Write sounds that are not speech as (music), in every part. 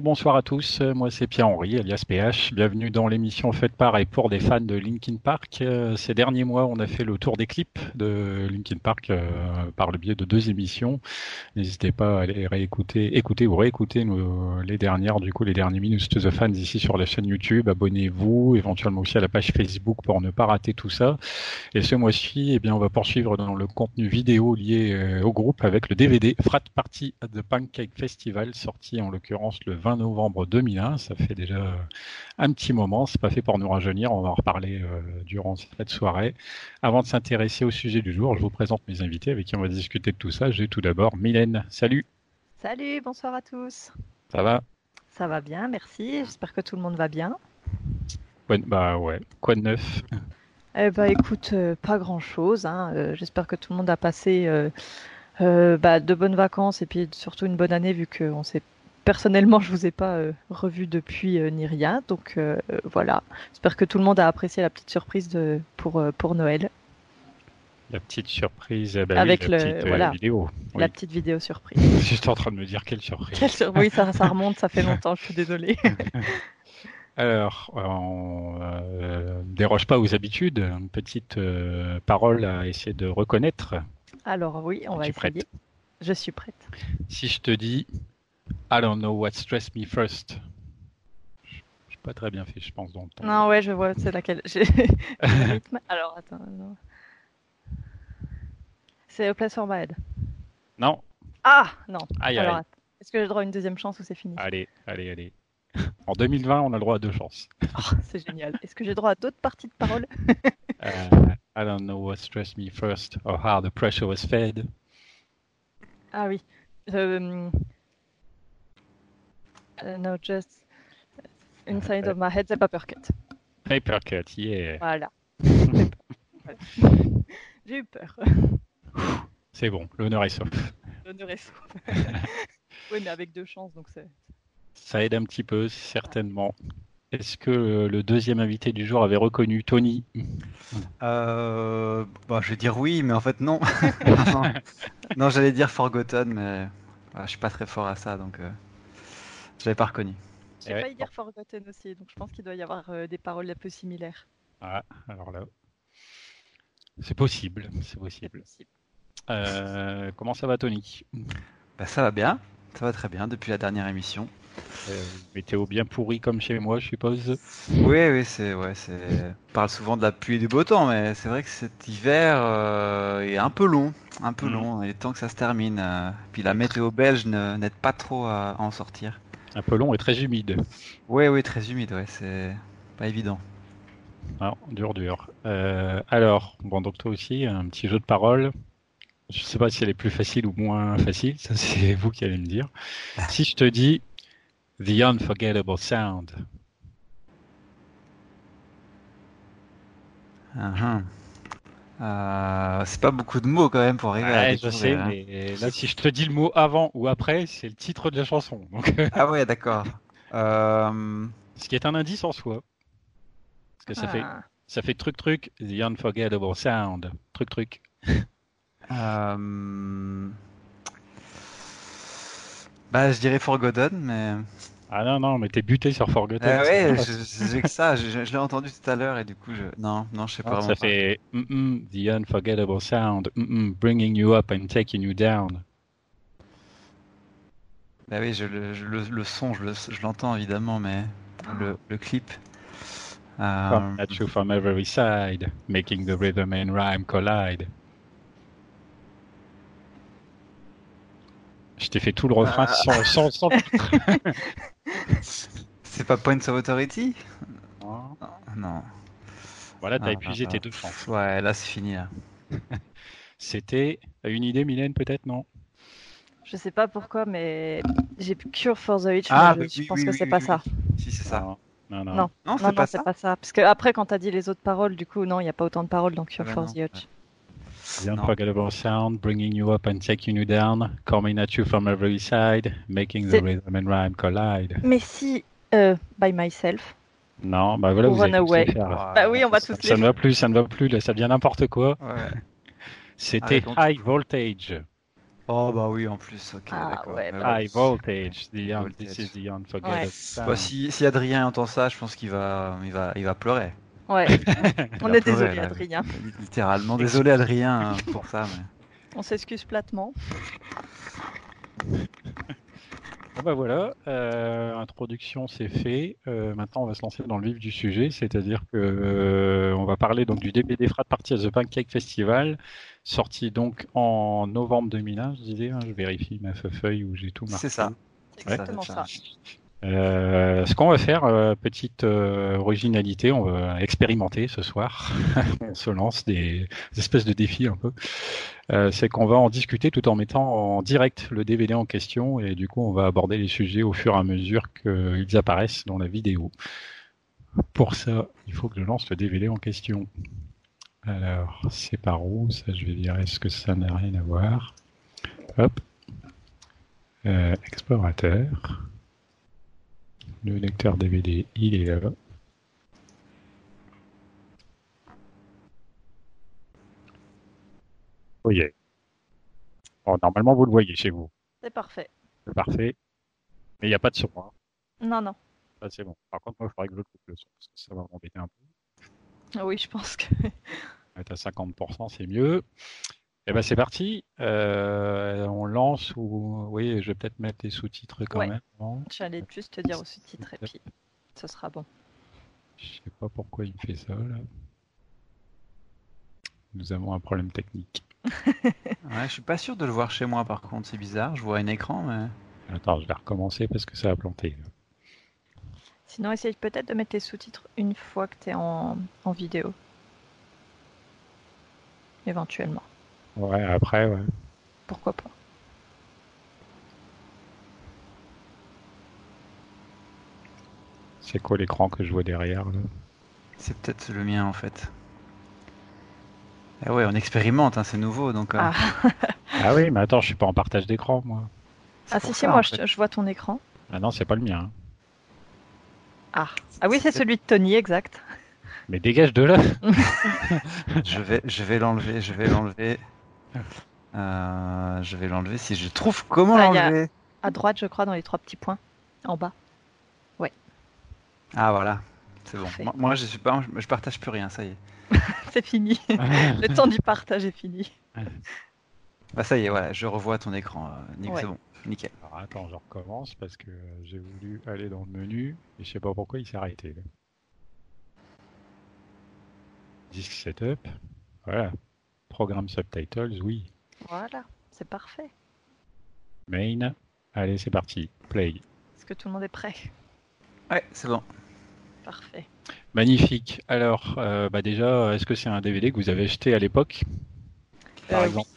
Bonsoir à tous. Moi, c'est Pierre-Henri, alias PH. Bienvenue dans l'émission faite par et pour des fans de Linkin Park. Euh, ces derniers mois, on a fait le tour des clips de Linkin Park euh, par le biais de deux émissions. N'hésitez pas à aller réécouter, écouter ou réécouter les dernières, du coup, les derniers minutes to the fans ici sur la chaîne YouTube. Abonnez-vous, éventuellement aussi à la page Facebook pour ne pas rater tout ça. Et ce mois-ci, eh bien, on va poursuivre dans le contenu vidéo lié euh, au groupe avec le DVD Frat Party at the Pancake Festival, sorti en l'occurrence le 20 novembre 2001. Ça fait déjà un petit moment. C'est pas fait pour nous rajeunir. On va en reparler euh, durant cette soirée. Avant de s'intéresser au sujet du jour, je vous présente mes invités avec qui on va discuter de tout ça. J'ai tout d'abord Mylène. Salut. Salut, bonsoir à tous. Ça va? Ça va bien, merci. J'espère que tout le monde va bien. bah ouais. Quoi de neuf? Eh bah écoute, euh, pas grand chose. Hein. Euh, j'espère que tout le monde a passé bah, de bonnes vacances et puis surtout une bonne année vu qu'on s'est personnellement, je vous ai pas euh, revu depuis euh, ni rien, donc euh, voilà. J'espère que tout le monde a apprécié la petite surprise de, pour pour Noël. La petite surprise, eh ben avec la petite voilà, vidéo. La petite vidéo surprise. J'étais en train de me dire quelle surprise. Oui, ça, ça remonte, ça fait (laughs) longtemps, je suis désolée. (laughs) Alors, on euh, déroge pas aux habitudes. Une petite parole à essayer de reconnaître. Alors oui, on va essayer. Prête? Je suis prête. Si je te dis I don't know what stressed me first. Je suis pas très bien fait, je pense, dans le ton. Non, ouais, je vois, c'est laquelle. (laughs) (laughs) Alors, attends. C'est A Place for My Head. Non. Ah, non. Alors, est-ce que j'ai le droit à une deuxième chance ou c'est fini? Allez, allez, allez. En 2020, on a le droit à deux chances. (laughs) Oh, c'est génial. Est-ce que j'ai le droit à d'autres parties de parole? Uh, I don't know what stressed me first or how the pressure was fed. Ah oui. Euh, Uh, no, just inside of my head, c'est Papercut. Papercut, yeah. Voilà. (laughs) J'ai eu peur. C'est bon, l'honneur est sauf. L'honneur est sauf. (laughs) oui, mais avec deux chances, donc c'est. Ça aide un petit peu, certainement. Est-ce que le deuxième invité du jour avait reconnu Tony? Euh, bah, Je vais dire oui, mais en fait non. (laughs) non, j'allais dire Forgotten, mais je suis pas très fort à ça, donc. Euh... Je l'avais pas reconnu. J'ai failli dire Forgotten aussi, donc je pense qu'il doit y avoir euh, des paroles un peu similaires. Ah, alors là. C'est possible, c'est possible. Euh, comment ça va, Tony? Bah, Ça va bien, ça va très bien depuis la dernière émission. Euh, météo bien pourri comme chez moi, je suppose. Oui, oui, c'est, ouais, c'est. On parle souvent de la pluie et du beau temps, mais c'est vrai que cet hiver est un peu long, un peu mm. long. Il est temps que ça se termine. Puis la météo belge n'aide pas trop à en sortir. Un peu long et très humide. Oui, oui, très humide, ouais, c'est pas évident. Non, dur, dur. Euh, alors, bon, donc toi aussi, un petit jeu de parole. Je sais pas si elle est plus facile ou moins facile, ça c'est (laughs) vous qui allez me dire. (laughs) si je te dis The Unforgettable Sound. Uh euh, c'est pas beaucoup de mots quand même pour arriver à je sais, hein. mais là, si je te dis le mot avant ou après, c'est le titre de la chanson. Donc... ah ouais, d'accord. (laughs) Euh... Ce qui est un indice en soi. Parce que ça fait ah. ça fait truc truc, the unforgettable sound, truc truc. euh... Bah, je dirais Forgotten, mais. Ah non, non, mais t'es buté sur Forgotten. Ah ouais, j'ai que ça, je, l'ai entendu tout à l'heure et du coup, je... non, non, je sais pas. ça fait mm -mm, The Unforgettable Sound, mm bringing you up and taking you down. Bah oui, je, le, le, son, je l'entends évidemment, mais le, le clip. At you from every side, making the rhythm and rhyme collide. T'ai fait tout le refrain Ah. sans, sans. C'est pas Points of Authority? Non. Non. Voilà, t'as Ah, épuisé ah, tes deux chances. Ouais, là c'est fini. (laughs) C'était une idée, Mylène, peut-être, non Je sais pas pourquoi, mais j'ai Cure for the Witch. Ah, mais je, je pense oui, que oui, c'est oui, pas oui. ça. Si, c'est ça. Non, non, non. Non. Non, c'est pas non, ça. c'est pas ça. Parce que après, quand t'as dit les autres paroles, du coup, non, il n'y a pas autant de paroles dans Cure bah for non, the Witch. The unforgettable sound, bringing you up and taking you down, coming at you from every side, making the rhythm and rhyme collide. Mais si, euh, By Myself. Non, bah voilà, Ou vous avez Runaway. là. Bah oui, on va Ça, tous ça les ne va plus, ça ne va plus, là, ça devient n'importe quoi. Ouais. C'était. High Voltage. Oh bah oui, en plus. Ok, Ah, d'accord. ouais, bah. High Voltage, the un- Voltage. this is the unforgettable Ouais. sound. Bah, si, si Adrien entend ça, je pense qu'il va, il va, il va pleurer. Ouais, (laughs) on est désolé, là. Adrien. Littéralement. Désolé Adrien hein, (laughs) pour ça. Mais... On s'excuse platement. Bon bah voilà, euh, introduction c'est fait. Euh, maintenant on va se lancer dans le vif du sujet, c'est-à-dire que euh, on va parler donc du DVD Frat Party at the Pancake Festival, sorti donc en novembre 2001, je disais, hein, je vérifie ma feuille où j'ai tout marqué. C'est ça. C'est Ouais. exactement c'est ça. Euh, ce qu'on va faire, euh, petite euh, originalité, on va expérimenter ce soir. (laughs) on se lance des, des espèces de défis un peu. Euh, c'est qu'on va en discuter tout en mettant en direct le DVD en question et du coup on va aborder les sujets au fur et à mesure qu'ils apparaissent dans la vidéo. Pour ça, il faut que je lance le DVD en question. Alors, c'est par où Ça, je vais dire, est-ce que ça n'a rien à voir? Hop. Euh, explorateur. Le lecteur DVD, il est là. Oui. Bon, normalement, vous le voyez chez vous. C'est parfait. C'est parfait. Mais il n'y a pas de son. hein. Non, non. Ça, c'est bon. Par contre, moi, il faudrait que je coupe le son parce que ça va m'embêter un peu. Ah Oui, je pense que. (laughs) Être à 50%, c'est mieux. Et ben, c'est parti. Euh, on lance ou. Oui, je vais peut-être mettre les sous-titres quand Ouais. même. J'allais juste te dire au sous-titre et puis ce sera bon. Je sais pas pourquoi il me fait ça là. Nous avons un problème technique. (laughs) Ouais, je suis pas sûr de le voir chez moi par contre, c'est bizarre. Je vois un écran, mais. Attends, je vais recommencer parce que ça a planté. Sinon, essaye peut-être de mettre tes sous-titres une fois que tu es en, en vidéo. Éventuellement. Ouais, après, ouais. Pourquoi pas. C'est quoi l'écran que je vois derrière là? C'est peut-être le mien en fait. Ah ouais, on expérimente, hein, c'est nouveau donc. euh, Ah, (laughs) Ah oui, mais attends, je suis pas en partage d'écran moi. ah si, si, moi en je, je vois ton écran. Ah non, c'est pas le mien. hein. Ah, ah oui, c'est celui de Tony, exact. Mais dégage de là (laughs) Je vais, je vais l'enlever, je vais l'enlever. Euh, je vais l'enlever si je trouve comment Ah, l'enlever. À droite, je crois, dans les trois petits points. En bas. Ah voilà, c'est bon. Moi, moi, je suis pas, je partage plus rien, ça y est. (laughs) C'est fini. (laughs) Le temps du partage est fini. (laughs) Bah ça y est, voilà, je revois ton écran. euh, Nick, Ouais. c'est bon, nickel. Alors attends, je recommence parce que j'ai voulu aller dans le menu et je sais pas pourquoi il s'est arrêté. Disque setup. Voilà. Programme subtitles, oui. Voilà, c'est parfait. Main. Allez, c'est parti. Play. Est-ce que tout le monde est prêt? Ouais, c'est bon. Parfait. Magnifique. Alors, euh, bah déjà, est-ce que c'est un DVD que vous avez acheté à l'époque? Par Euh, oui. exemple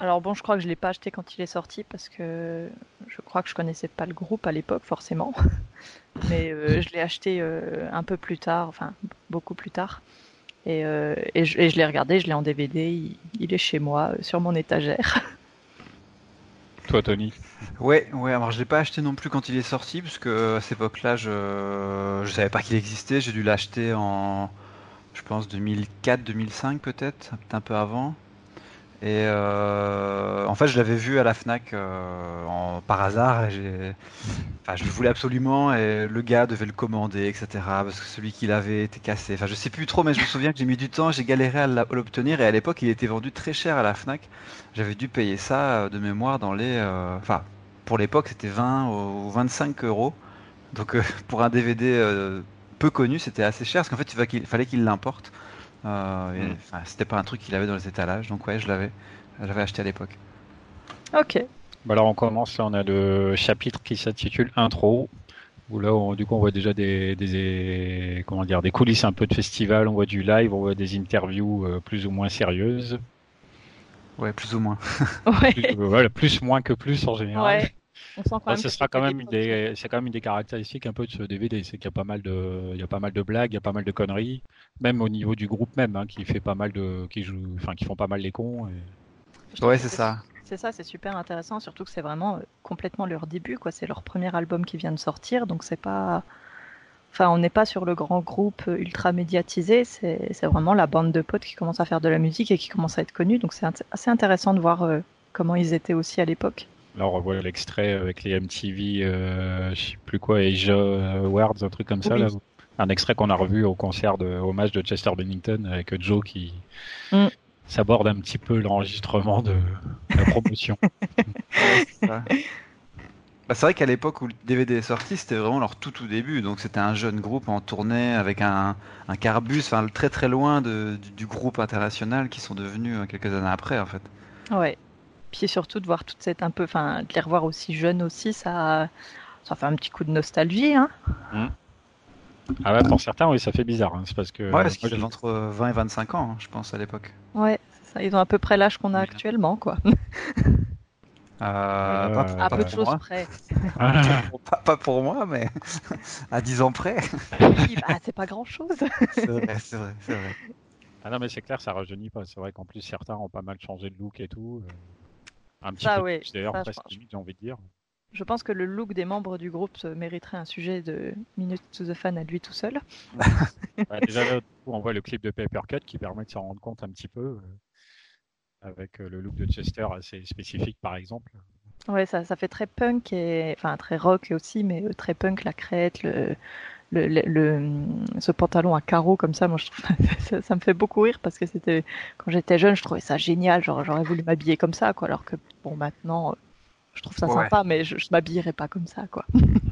Alors bon, je crois que je l'ai pas acheté quand il est sorti parce que je crois que je connaissais pas le groupe à l'époque forcément. (laughs) Mais euh, je l'ai acheté euh, un peu plus tard, enfin beaucoup plus tard. Et, euh, et je, et je l'ai regardé, je l'ai en DVD, il, il est chez moi euh, sur mon étagère. (laughs) Toi, Tony? Ouais, ouais, alors je l'ai pas acheté non plus quand il est sorti, parce que à cette époque-là, je je savais pas qu'il existait. J'ai dû l'acheter en, je pense, 2004, 2005 peut-être, peut-être un peu avant. Et euh, en fait, je l'avais vu à la Fnac euh, par hasard. Je le voulais absolument et le gars devait le commander, etc. Parce que celui qu'il avait était cassé. Enfin, je sais plus trop, mais je me souviens que j'ai mis du temps, j'ai galéré à l'obtenir. Et à l'époque, il était vendu très cher à la Fnac. J'avais dû payer ça euh, de mémoire dans les, pour l'époque, c'était 20 ou 25 euros. Donc, pour un DVD peu connu, c'était assez cher parce qu'en fait, il fallait qu'il l'importe. Euh, c'était pas un truc qu'il avait dans les étalages. Donc, ouais, je l'avais, j'avais acheté à l'époque. ok. Bah alors on commence, là on a le chapitre qui s'intitule Intro, où là on, du coup on voit déjà des, des, comment dire, des coulisses un peu de festival, on voit du live, on voit des interviews euh, plus ou moins sérieuses. Ouais, plus ou moins. (laughs) Ouais. Plus, euh, voilà, plus moins que plus en général. Ouais. On sent quand Ouais, même ce que sera c'est quand même une des, c'est quand même une des caractéristiques un peu de ce DVD, c'est qu'il y a pas mal de, il y a pas mal de blagues, il y a pas mal de conneries, même au niveau du groupe même, hein, qui fait pas mal de, qui joue, enfin qui font pas mal les cons. et- Ouais, c'est ça. C'est ça, c'est super intéressant, surtout que c'est vraiment euh, complètement leur début, quoi. C'est leur premier album qui vient de sortir, donc c'est pas. Enfin, on n'est pas sur le grand groupe euh, ultra médiatisé, c'est vraiment la bande de potes qui commence à faire de la musique et qui commence à être connue, donc c'est assez intéressant de voir euh, comment ils étaient aussi à l'époque. Là, on revoit l'extrait avec les MTV, euh, je sais plus quoi, Asia Awards, un truc comme ça. Là. Un extrait qu'on a revu au concert de hommage de Chester Bennington avec Joe qui Mm. s'aborde un petit peu l'enregistrement de la promotion. (laughs) Bah, c'est vrai qu'à l'époque où le DVD est sorti, c'était vraiment leur tout tout début. Donc c'était un jeune groupe en tournée avec un, un carbus, enfin très très loin de, du, du groupe international qui sont devenus euh, quelques années après en fait. Ouais. Puis surtout de voir toute cette un peu, enfin, de les revoir aussi jeunes aussi, ça, ça fait un petit coup de nostalgie, hein. Ah ouais, pour certains, oui, ça fait bizarre. hein. C'est parce que Ouais, parce qu'ils avaient entre 20 et 25 ans, hein, je pense, à l'époque. Ouais, ça. Ils ont à peu près l'âge qu'on a Oui. actuellement, quoi. Euh, Euh, pas, À pas peu de choses près. (laughs) Pas, pas pour moi, mais (laughs) à 10 ans près. Oui, bah, c'est pas grand chose. C'est vrai, c'est vrai, c'est vrai. Ah non, mais c'est clair, ça rajeunit pas. C'est vrai qu'en plus, certains ont pas mal changé de look et tout. Un petit Ça, peu d'ailleurs, je presque pense. limite, j'ai envie de dire. Je pense que le look des membres du groupe mériterait un sujet de Minute to the Fan à lui tout seul. Ouais, déjà là, on voit le clip de Paper Cut qui permet de s'en rendre compte un petit peu. euh, avec euh, le look de Chester assez spécifique, par exemple. Ouais, ça, ça fait très punk et enfin très rock aussi, mais euh, très punk la crête, le, le, le, le- ce pantalon à carreaux comme ça. Moi, je trouve (laughs) ça, ça me fait beaucoup rire parce que c'était quand j'étais jeune, je trouvais ça génial. Genre, j'aurais voulu m'habiller comme ça, quoi. Alors que bon, maintenant, euh, je trouve ça Ouais. sympa, mais je, je m'habillerais pas comme ça, quoi. (laughs)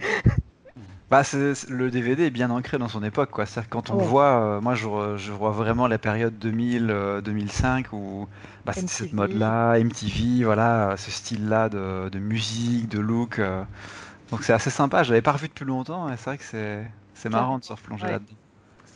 Bah, c'est- le DVD est bien ancré dans son époque, quoi. Quand on Ouais. le voit, euh, moi je, je vois vraiment la période 2000, euh, 2005 où bah, c'était cette mode-là, MTV, voilà, euh, ce style-là de, de musique, de look. euh. Donc c'est assez sympa. Je l'avais pas revu depuis longtemps et c'est vrai que c'est c'est marrant de se replonger Ouais. là-dedans.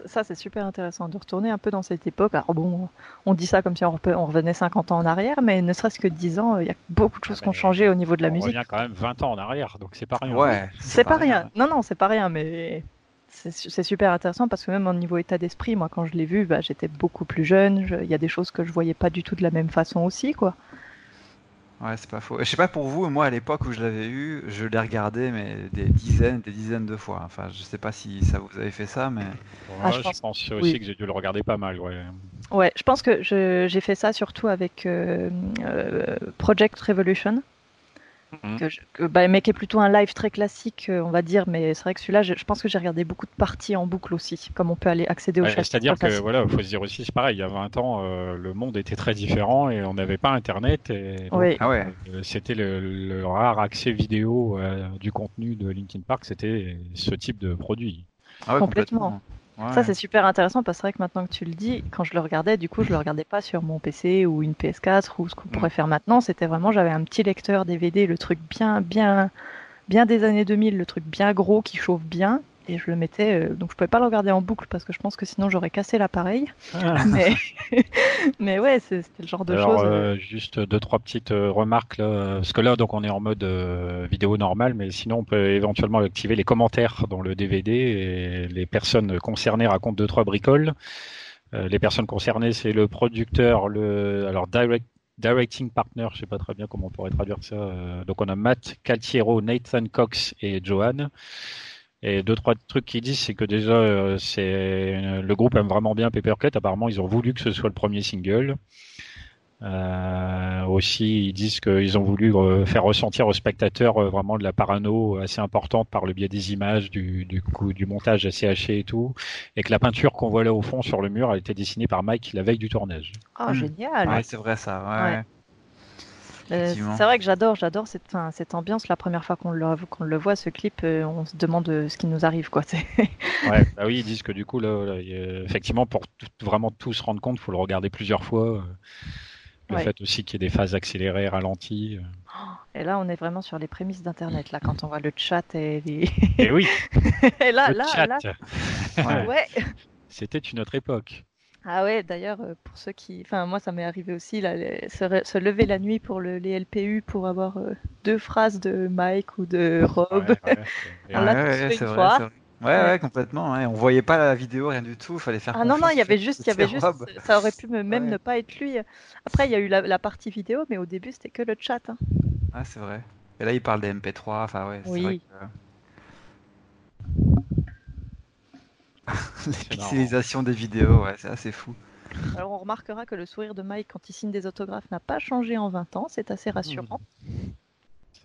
Ça, c'est super intéressant de retourner un peu dans cette époque. Alors bon, on dit ça comme si on, on revenait 50 ans en arrière, mais ne serait-ce que 10 ans, il y a beaucoup de choses Ah, qui ont changé au niveau de la on musique. revient quand même 20 ans en arrière, donc c'est pas rien. Ouais, C'est pas rien. Non, non, c'est pas rien, mais c'est su- c'est super intéressant parce que même au niveau état d'esprit, moi, quand je l'ai vu, bah, j'étais beaucoup plus jeune. Je- Il y a des choses que je voyais pas du tout de la même façon aussi, quoi. Ouais, c'est pas faux. Et je sais pas pour vous, moi à l'époque où je l'avais eu, je l'ai regardé mais des dizaines, des dizaines de fois. Enfin, je sais pas si ça vous avez fait ça, mais Ouais, Ah, je je, pense- pense, aussi oui. que j'ai dû le regarder pas mal. Ouais. Ouais, je pense que je- j'ai fait ça surtout avec euh, euh, Project Revolution. Mhm. Que je- que- bah, mais qui est plutôt un live très classique, euh, on va dire, mais c'est vrai que celui-là, je, je pense que j'ai regardé beaucoup de parties en boucle aussi, comme on peut aller accéder au Ouais, chapitre C'est-à-dire que classique. voilà, faut se dire aussi, c'est pareil. Il y a 20 ans, euh, le monde était très différent et on n'avait pas Internet. Et donc, Oui. ah ouais. euh, c'était le, le rare accès vidéo euh, du contenu de Linkin Park. C'était ce type de produit. Ah ouais, Complètement. Ouais. Ça, c'est super intéressant parce que c'est vrai que maintenant que tu le dis, quand je le regardais, du coup, je le regardais pas sur mon PC ou une PS4 ou ce qu'on pourrait faire maintenant. C'était vraiment, j'avais un petit lecteur DVD, le truc bien, bien, bien des années 2000, le truc bien gros qui chauffe bien. Et je le mettais, euh, donc je pouvais pas le regarder en boucle parce que je pense que sinon j'aurais cassé l'appareil. (laughs) Mais, (laughs) mais ouais, c'était le genre de choses. euh, juste deux trois petites euh, remarques là, parce que là, donc on est en mode euh, vidéo normale, mais sinon on peut éventuellement activer les commentaires dans le DVD et les personnes concernées racontent deux trois bricoles. Les personnes concernées, c'est le producteur, le alors direct directing partner, je sais pas très bien comment on pourrait traduire ça. donc on a Matt Caltiero, Nathan Cox et Johan. Et deux trois trucs qu'ils disent, c'est que déjà euh, c'est le groupe aime vraiment bien Papercut. Apparemment, ils ont voulu que ce soit le premier single. Euh, aussi, ils disent qu'ils ont voulu euh, faire ressentir aux spectateurs euh, vraiment de la parano assez importante par le biais des images, du, du coup, du montage assez haché et tout, et que la peinture qu'on voit là au fond sur le mur a été dessinée par Mike la veille du tournage. Hmm. génial! Ouais, c'est vrai ça. Ouais. Ouais. Euh, c'est vrai que j'adore, j'adore cette, enfin, cette ambiance. La première fois qu'on le, voit, ce clip, euh, on se demande euh, ce qui nous arrive, quoi. (laughs) Ouais, bah oui, ils disent que du coup, là, là, effectivement, pour tout- vraiment tout se rendre compte, il faut le regarder plusieurs fois. Le Ouais. fait aussi qu'il y ait des phases accélérées, ralenties. euh. Et là, on est vraiment sur les prémices d'Internet, là, quand on voit le chat et les... Et oui, (laughs) et là, le là, chat. là, Ouais. ouais. C'était une autre époque. Ah ouais, d'ailleurs, euh, pour ceux qui... Enfin, moi, ça m'est arrivé aussi, là, les- se, re- se lever la nuit pour le, les LPU pour avoir euh, deux phrases de Mike ou de Rob. Ouais, ouais. C'est (laughs) une vrai. Ouais, Ouais. ouais, complètement. ouais. On voyait pas la vidéo, rien du tout. Fallait faire Ah non, non, il y avait juste, il y avait juste, Rob. ça aurait pu me- même Ouais. ne pas être lui. Après, il y a eu la, la partie vidéo, mais au début, c'était que le chat. hein. Ah, c'est vrai. Et là, il parle des MP3. Enfin, ouais, c'est Oui. vrai que... (laughs) Les pixelisations des vidéos, ouais, c'est assez fou. Alors, on remarquera que le sourire de Mike quand il signe des autographes n'a pas changé en 20 ans, c'est assez rassurant.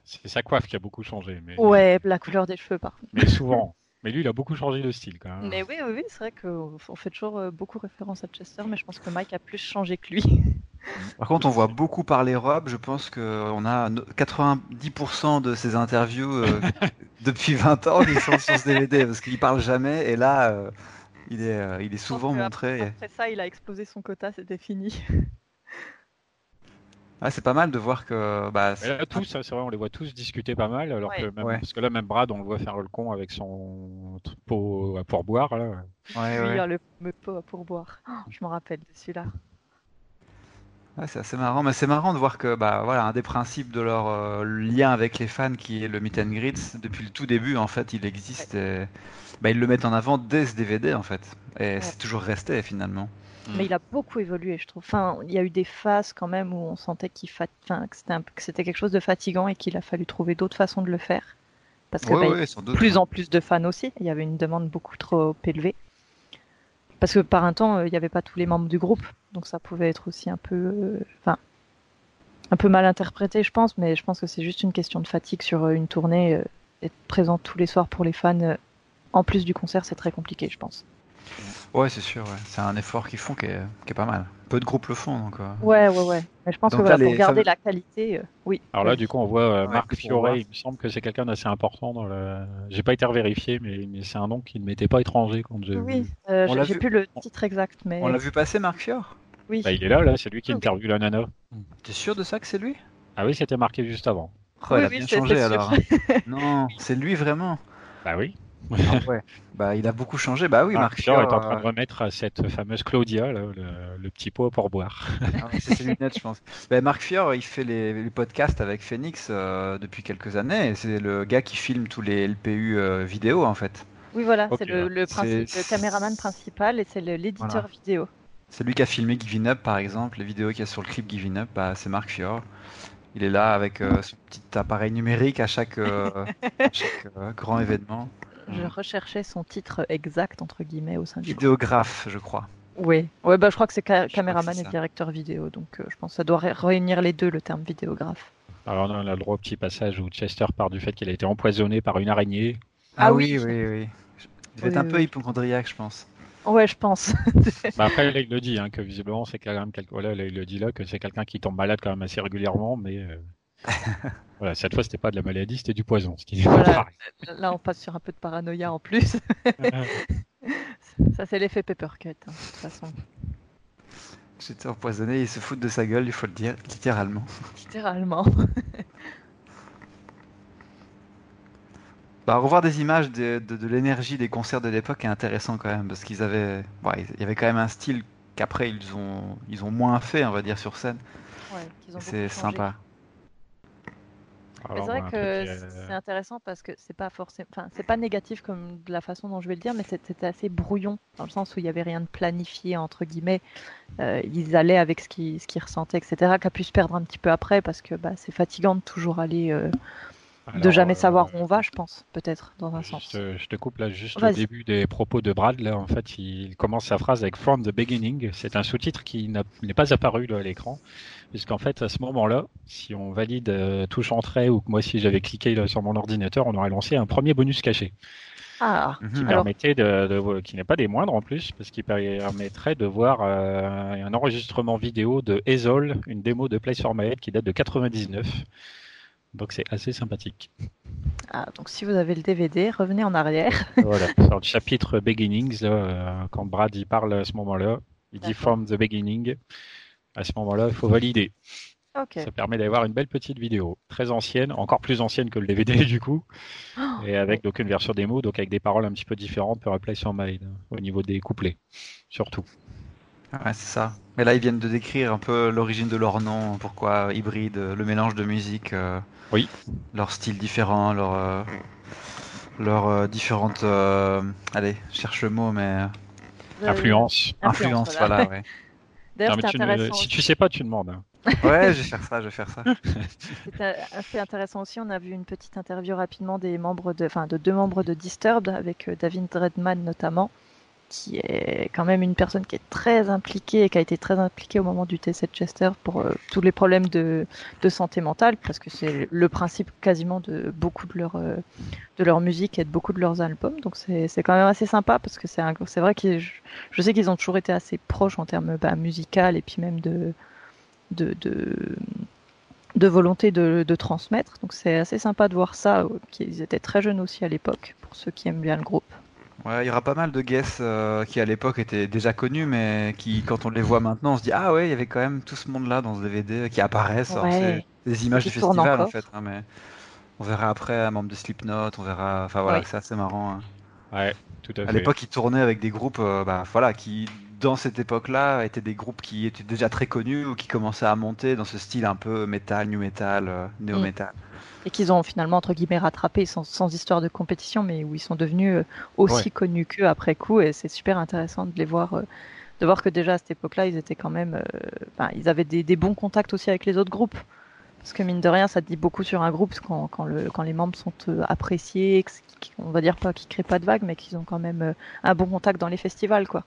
C'est sa coiffe qui a beaucoup changé. Mais, Ouais, la couleur des cheveux, par contre. mais souvent. Mais lui, il a beaucoup changé de style quand même. Mais oui, oui, oui, c'est vrai qu'on fait toujours euh, beaucoup référence à Chester, mais je pense que Mike a plus changé que lui. Par contre, on voit beaucoup parler Rob. Je pense qu'on a no- 90% de ses interviews euh, (laughs) depuis 20 ans qui sont sur ce DVD parce qu'il parle jamais. Et là, euh, il, est, euh, il est souvent montré. Après ça, il a explosé son quota, c'était fini. Ah, c'est pas mal de voir que. Bah, là, tous, ça, c'est vrai, on les voit tous discuter pas mal, alors Ouais. que même, Ouais. parce que là, même Brad, on le voit faire le con avec son pot à pourboire. Là. ouais, ouais. hein, le, le pot à pourboire. Oh, je m'en rappelle de celui-là. Ouais, c'est assez marrant, mais c'est marrant de voir que bah voilà un des principes de leur euh, lien avec les fans qui est le meet and greet depuis le tout début en fait il existe et bah, ils le mettent en avant dès ce DVD en fait et c'est toujours resté finalement. Mais il a beaucoup évolué, je trouve. Enfin, il y a eu des phases quand même où on sentait qu'il fat... enfin, que c'était un- que c'était quelque chose de fatigant et qu'il a fallu trouver d'autres façons de le faire. Parce que Ouais, bah, il y ouais, a sans de doute. plus en plus de fans aussi. Il y avait une demande beaucoup trop élevée. Parce que par un temps, euh, il n'y avait pas tous les membres du groupe, donc ça pouvait être aussi un peu, euh, enfin, un peu mal interprété, je pense. Mais je pense que c'est juste une question de fatigue sur euh, une tournée. être présent tous les soirs pour les fans, en plus du concert, c'est très compliqué, je pense. Ouais, c'est sûr, ouais. c'est un effort qu'ils font qui est, qui est pas mal. Peu de groupes le font donc. euh. Ouais, ouais, ouais. Mais je pense Donc que voilà, pour les garder la qualité, euh, oui. Alors là, du coup, on voit euh, Ouais, Marc Fiore, il me semble que c'est quelqu'un d'assez important dans le. J'ai pas été revérifié, mais, mais c'est un nom qui ne m'était pas étranger quand j'ai Oui, euh, j'ai l'a vu- plus le titre exact, mais On l'a vu passer Marc Fior? Oui. Bah, il est là, là, c'est lui qui Oui. interviewe la nana. T'es sûr de ça que c'est lui? Ah oui, c'était marqué juste avant. Oh, il Oui, a oui, bien c'est- changé alors. (laughs) non, c'est lui vraiment. Bah oui. Ah ouais. Bah il a beaucoup changé. Bah oui, Marc Marc Fiore Fior. est en train euh, de remettre à cette fameuse Claudia là, le, le petit pot pour boire. Ah c'est ses lunettes, je pense. Ben, Marc Fior, il fait les, les podcasts avec Phoenix euh, depuis quelques années. et C'est le gars qui filme tous les LPU euh, vidéo, en fait. Oui, voilà, c'est le, caméraman principal et c'est l'éditeur Voilà. vidéo. C'est lui qui a filmé Giving Up, par exemple. Les vidéos qu'il y a sur le clip Giving Up, bah, c'est Marc Fior. Il est là avec euh, son petit appareil numérique à chaque, euh, à chaque euh, grand événement. Je recherchais son titre exact, entre guillemets, au sein du groupe. Vidéographe, je crois. Oui, ouais, bah, je crois que c'est ca- caméraman et directeur vidéo, donc euh, je pense que ça doit ré- réunir les deux, le terme vidéographe. Alors on a le droit au petit passage où Chester part du fait qu'il a été empoisonné par une araignée. Ah, Ah oui, oui. oui, oui. Il Oui, un peu hypochondriaque, je pense. Ouais, je pense. (laughs) Bah après là, il le dit hein, que visiblement c'est quand même quel- voilà, là, il le dit là que c'est quelqu'un qui tombe malade quand même assez régulièrement, mais euh, (laughs) voilà cette fois c'était pas de la maladie, c'était du poison. Ce qui Voilà. Là, on passe sur un peu de paranoïa en plus. (laughs) ça, c'est l'effet Peppercut, hein, de toute façon. J'étais empoisonné, il se fout de sa gueule, il faut le dire, littéralement. Littéralement. (laughs) Bah, revoir des images de, de, de l'énergie des concerts de l'époque est intéressant quand même, parce qu'ils avaient, ouais, il y avait quand même un style qu'après ils ont, ils ont moins fait, on va dire, sur scène. Ouais, C'est sympa. C'est vrai que euh, c'est intéressant parce que c'est pas forcément, enfin, c'est pas négatif comme de la façon dont je vais le dire, mais c'était assez brouillon dans le sens où il y avait rien de planifié entre guillemets. Euh, ils allaient avec ce qu'ils ce ressentaient, etc. Qu'a pu se perdre un petit peu après parce que bah, c'est fatigant de toujours aller, de jamais euh, savoir où on va, je pense, peut-être dans un sens. je te coupe là juste au début des propos de Brad. Là, en fait, il commence sa phrase avec From the beginning. C'est un sous-titre qui n'est pas apparu là, à l'écran, puisqu'en fait, à ce moment-là, si on valide euh, touche entrée ou que moi, si j'avais cliqué là, sur mon ordinateur, on aurait lancé un premier bonus caché Ah, Mhm. qui Alors- permettait de, de- qui n'est pas des moindres en plus, parce qu'il permettrait de voir euh, un enregistrement vidéo de Ezol, une démo de Place for My Head qui date de 99. Donc c'est assez sympathique. ah, donc si vous avez le DVD, revenez en arrière. (laughs) Voilà, sur le chapitre Beginnings, là, euh, quand Brad y parle à ce moment-là, il dit. From the beginning. À ce moment-là, il faut valider. Ok. Ça permet d'avoir une belle petite vidéo, très ancienne, encore plus ancienne que le DVD (laughs) du coup, Oh, et avec donc une version démo, donc avec des paroles un petit peu différentes per Replace Your Mind, au niveau des couplets, surtout. Ouais, c'est ça. Mais là, ils viennent de décrire un peu l'origine de leur nom, pourquoi hybride, le mélange de musique, euh, Oui. leur style différent, leur, euh, leurs euh, différentes. euh, allez, je cherche le mot, mais. Euh, Influence. influence, Influence, voilà. voilà, ouais. (laughs) D'ailleurs, c'était tu ne- intéressant. si tu sais pas, tu demandes. hein. Ouais, je vais faire ça, je vais faire ça. (laughs) C'était assez intéressant aussi. On a vu une petite interview rapidement des membres de, enfin, de deux membres de Disturbed, avec David Redman notamment, qui est quand même une personne qui est très impliquée et qui a été très impliquée au moment du T7 Chester pour euh, tous les problèmes de, de santé mentale, parce que c'est le principe quasiment de beaucoup de leur, euh, de leur musique et de beaucoup de leurs albums. Donc c'est quand même assez sympa parce que c'est vrai que je, je sais qu'ils ont toujours été assez proches en termes bah, musical et puis même de de, de, de volonté de, de transmettre. Donc c'est assez sympa de voir ça, euh, qu'ils étaient très jeunes aussi à l'époque, pour ceux qui aiment bien le groupe. Ouais, il y aura pas mal de guests euh, qui à l'époque étaient déjà connus, mais qui, quand on les voit maintenant, on se dit Ah ouais, il y avait quand même tout ce monde-là dans ce DVD qui apparaissent. Alors, c'est des images Qui du tournent festival en fait, hein, mais on verra après un membre de Slipknot, on verra. Enfin voilà, Ouais. c'est assez marrant. hein. Ouais, tout à À fait. l'époque, ils tournaient avec des groupes, euh, bah, voilà, qui dans cette époque-là étaient des groupes qui étaient déjà très connus ou qui commençaient à monter dans ce style un peu métal, new metal, euh, néo metal. Et qu'ils ont finalement, entre guillemets, rattrapé sans, sans histoire de compétition, mais où ils sont devenus euh, aussi Ouais. connus qu'eux après coup. Et c'est super intéressant de les voir, euh, de voir que déjà à cette époque-là, ils étaient quand même. euh, ils avaient des, des bons contacts aussi avec les autres groupes. Parce que mine de rien, ça dit beaucoup sur un groupe quand, quand, le, quand les membres sont appréciés, on va dire pas qu'ils créent pas de vagues, mais qu'ils ont quand même un bon contact dans les festivals, quoi.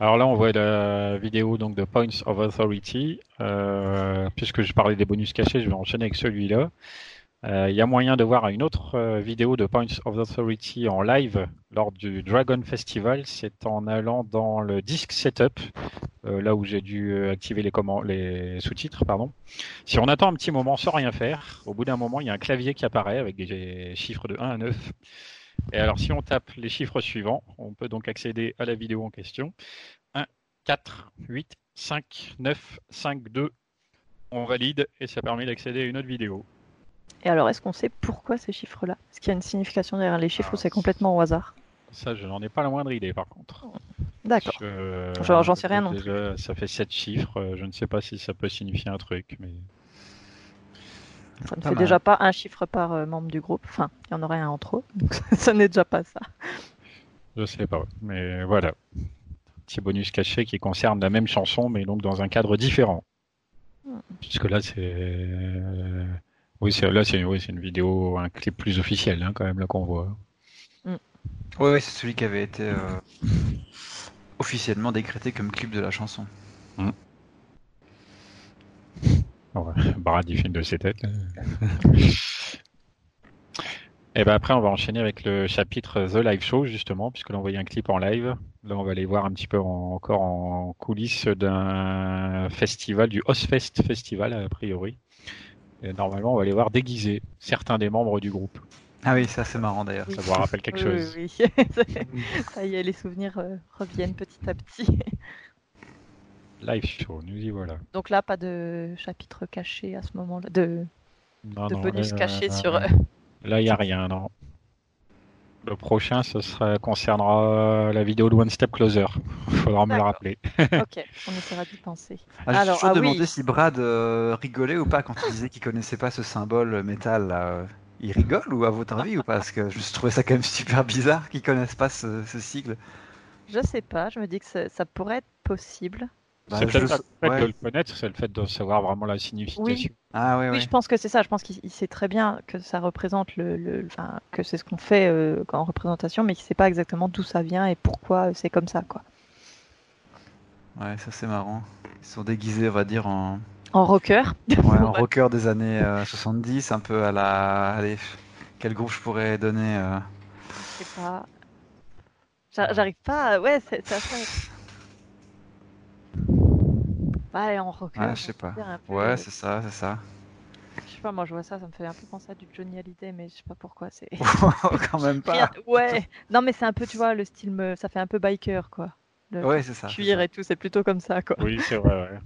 Alors là, on voit la vidéo donc de Points of Authority. Euh, puisque je parlais des bonus cachés, je vais enchaîner avec celui-là. Euh, Il y a moyen de voir une autre euh, vidéo de Points of Authority en live lors du Dragon Festival. C'est en allant dans le disc setup, euh, là où j'ai dû euh, activer les, les sous-titres. Pardon. Si on attend un petit moment sans rien faire, au bout d'un moment, il y a un clavier qui apparaît avec des chiffres de 1 à 9. Et alors, si on tape les chiffres suivants, on peut donc accéder à la vidéo en question. 1, 4, 8, 5, 9, 5, 2. On valide et ça permet d'accéder à une autre vidéo. Et alors, est-ce qu'on sait pourquoi ces chiffres-là? Est-ce qu'il y a une signification derrière les chiffres ou c'est complètement au hasard? Ça, je n'en ai pas la moindre idée par contre. D'accord. Je- j'en sais rien non déjà, Ça fait 7 chiffres. euh, Je ne sais pas si ça peut signifier un truc, mais Ça ne fait mal. déjà pas un chiffre par euh, membre du groupe. Enfin, il y en aurait un en trop. Donc (laughs) ça n'est déjà pas ça. je sais pas. Mais voilà. Petit bonus caché qui concerne la même chanson, mais donc dans un cadre différent. Hmm. Puisque là, c'est. euh, Oui, c'est là, c'est oui, c'est une vidéo, un clip plus officiel, hein, quand même, là qu'on voit. Ouais, ouais, c'est celui qui avait été euh, officiellement décrété comme clip de la chanson. Ouais, (laughs) Brad, il filme de ses têtes. (laughs) Et ben après, on va enchaîner avec le chapitre The Live Show, justement, puisque là, on voyait un clip en live. Là, on va aller voir un petit peu en- encore en coulisses d'un festival, du Ozfest Festival, a priori. Et normalement, on va aller voir déguisés certains des membres du groupe. Ah oui, ça c'est marrant d'ailleurs. Ça vous rappelle quelque Oui, chose oui, oui. (laughs) ça y est, les souvenirs euh, reviennent petit à petit. Live Show, nous y voilà. Donc là, pas de chapitre caché à ce moment-là, de, Non, de non, bonus là, caché euh, sur. euh, Là, il n'y a rien, non. Le prochain, ce sera, concernera la vidéo de One Step Closer. Il (laughs) faudra me le rappeler. (laughs) ok, (laughs) on essaiera d'y penser. Ah, je me Alors, suis toujours ah oui. demandé si Brad euh, rigolait ou pas quand il disait qu'il connaissait pas ce symbole métal. Là. Il rigole ou à votre avis ou pas? Parce que je trouvais ça quand même super bizarre qu'ils connaissent pas ce, ce sigle. Je sais pas, je me dis que ça, ça pourrait être possible. Bah, c'est peut-être pas le fait ouais. de le connaître, c'est le fait de savoir vraiment la signification. Ah ouais, Oui, je pense que c'est ça. Je pense qu'il il sait très bien que ça représente le, le- enfin, que c'est ce qu'on fait euh, en représentation, mais qu'il sait pas exactement d'où ça vient et pourquoi c'est comme ça, quoi. Ouais, ça c'est marrant. Ils sont déguisés, on va dire, en, En rocker. ouais, en (laughs) rocker des années euh, 70, un peu à la. Allez, quel groupe je pourrais donner euh, Je sais pas. J'a- J'arrive pas. à- Ouais, c'est assez. Ouais, en rocker. Ouais, je sais pas. Ouais, euh, c'est ça, c'est ça. Je sais pas, moi je vois ça, ça me fait un peu penser à du Johnny Hallyday, mais je sais pas pourquoi. C'est. (laughs) Quand (laughs) même pas. Ouais. Non, mais c'est un peu, tu vois, le style me, ça fait un peu biker, quoi. Le Ouais, c'est ça. cuir et tout, c'est plutôt comme ça, quoi. Oui, c'est vrai. ouais.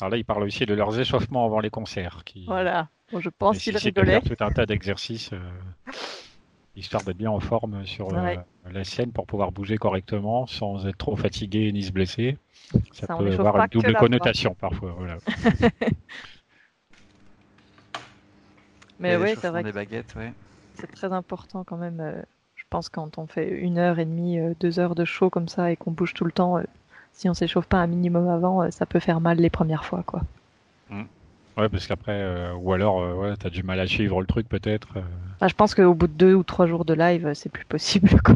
Alors là, ils parlent aussi de leurs échauffements avant les concerts. Qui... Voilà. Bon, je pense qu'ils rigolaient. tout un tas d'exercices, euh, (laughs) histoire d'être bien en forme sur euh, la scène pour pouvoir bouger correctement sans être trop fatigué ni se blesser. Ça, peut avoir une double connotation parfois. Voilà. (laughs) Mais oui, c'est vrai baguettes, ouais. c'est très important quand même. euh, je pense quand on fait une heure et demie, euh, deux heures de show comme ça et qu'on bouge tout le temps, si on s'échauffe pas un minimum avant, ça peut faire mal les premières fois, quoi. Ouais, parce qu'après, euh, ou alors, euh, ouais, t'as du mal à suivre le truc peut-être. euh. Enfin, je pense qu'au bout de deux ou trois jours de live, euh, c'est plus possible, quoi.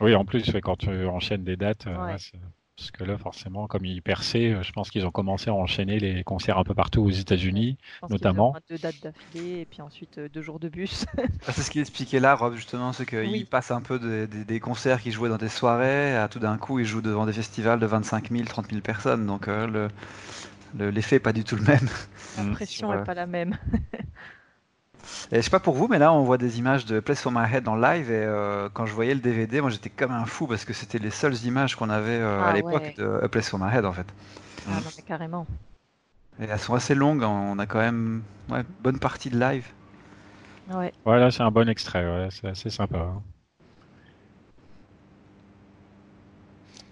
Oui, en plus, ouais, quand tu enchaînes des dates, euh, Ouais. ouais, c'est- parce que là, forcément, comme ils perçaient, euh, je pense qu'ils ont commencé à enchaîner les concerts un peu partout aux États-Unis. Je pense qu'ils Notamment. deux dates d'affilée et puis ensuite euh, deux jours de bus. (laughs) Ah, c'est ce qu'il expliquait là, Rob, justement, c'est qu'il Oui. passe un peu des, des- des concerts qu'il jouait dans des soirées, à tout d'un coup, il joue devant des festivals de 25 000, 30 000 personnes, donc euh, le- le- l'effet n'est pas du tout le même. Mm. pression Ouais. est pas la même. Et je sais pas pour vous, mais là, on voit des images de Place for My Head en live, et euh, quand je voyais le DVD, moi j'étais comme un fou parce que c'était les seules images qu'on avait euh, Ah à l'époque ouais. de A Place for My Head en fait. Ah non, mais carrément. Et elles sont assez longues, on a quand même ouais, bonne partie de live. Ouais. Ouais, là, c'est un bon extrait, ouais, c'est assez sympa. hein.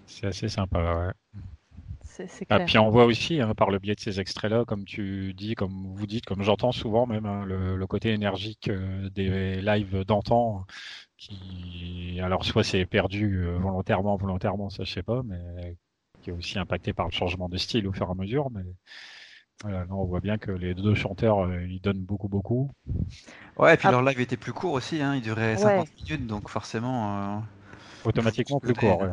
C'est assez sympa, ouais. C'est Ah, puis on voit aussi, hein, par le biais de ces extraits-là, comme tu dis, comme vous dites, comme j'entends souvent même, hein, le, le côté énergique euh, des lives d'antan, qui, alors soit c'est perdu euh, volontairement, volontairement, ça je sais pas, mais qui est aussi impacté par le changement de style au fur et à mesure. Mais voilà, là, on voit bien que les deux chanteurs, euh, ils donnent beaucoup, beaucoup. Ouais, et puis Ah. leur live était plus court aussi, hein, il durait Ouais. 50 minutes, donc forcément. Automatiquement plus court. ouais.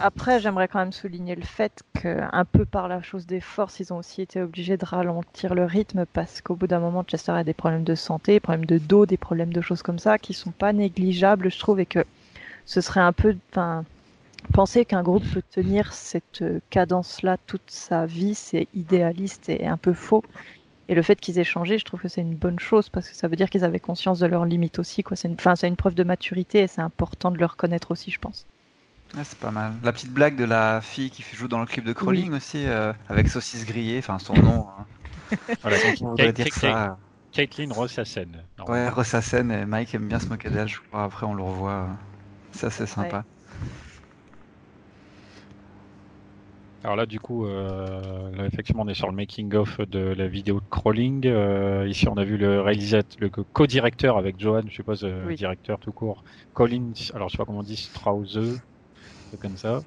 Après, j'aimerais quand même souligner le fait que, un peu par la chose des forces, ils ont aussi été obligés de ralentir le rythme parce qu'au bout d'un moment, Chester a des problèmes de santé, des problèmes de dos, des problèmes de choses comme ça qui sont pas négligeables, je trouve, et que ce serait un peu, penser qu'un groupe peut tenir cette euh, cadence-là toute sa vie, c'est idéaliste et un peu faux. Et le fait qu'ils aient changé, je trouve que c'est une bonne chose parce que ça veut dire qu'ils avaient conscience de leurs limites aussi, quoi. C'est une preuve de maturité et c'est important de le reconnaître aussi, je pense. Ouais, c'est pas mal. La petite blague de la fille qui joue dans le clip de Crawling aussi, euh, avec saucisse grillée, enfin son nom. hein. (laughs) Voilà, On voudrait Kate- dire Kate- ça. Caitlin Rossassen. Ouais, Rossassen et Mike aime bien se moquer d'elle, je crois. Après, on le revoit. Ça, c'est sympa. Alors là, du coup, euh, là, effectivement, on est sur le making-of de la vidéo de Crawling. Euh, ici, on a vu le réalisateur, le co-directeur avec Johan, je suppose, euh, Oui. directeur tout court. Colin, alors je sais pas comment on dit, Strause, comme ça.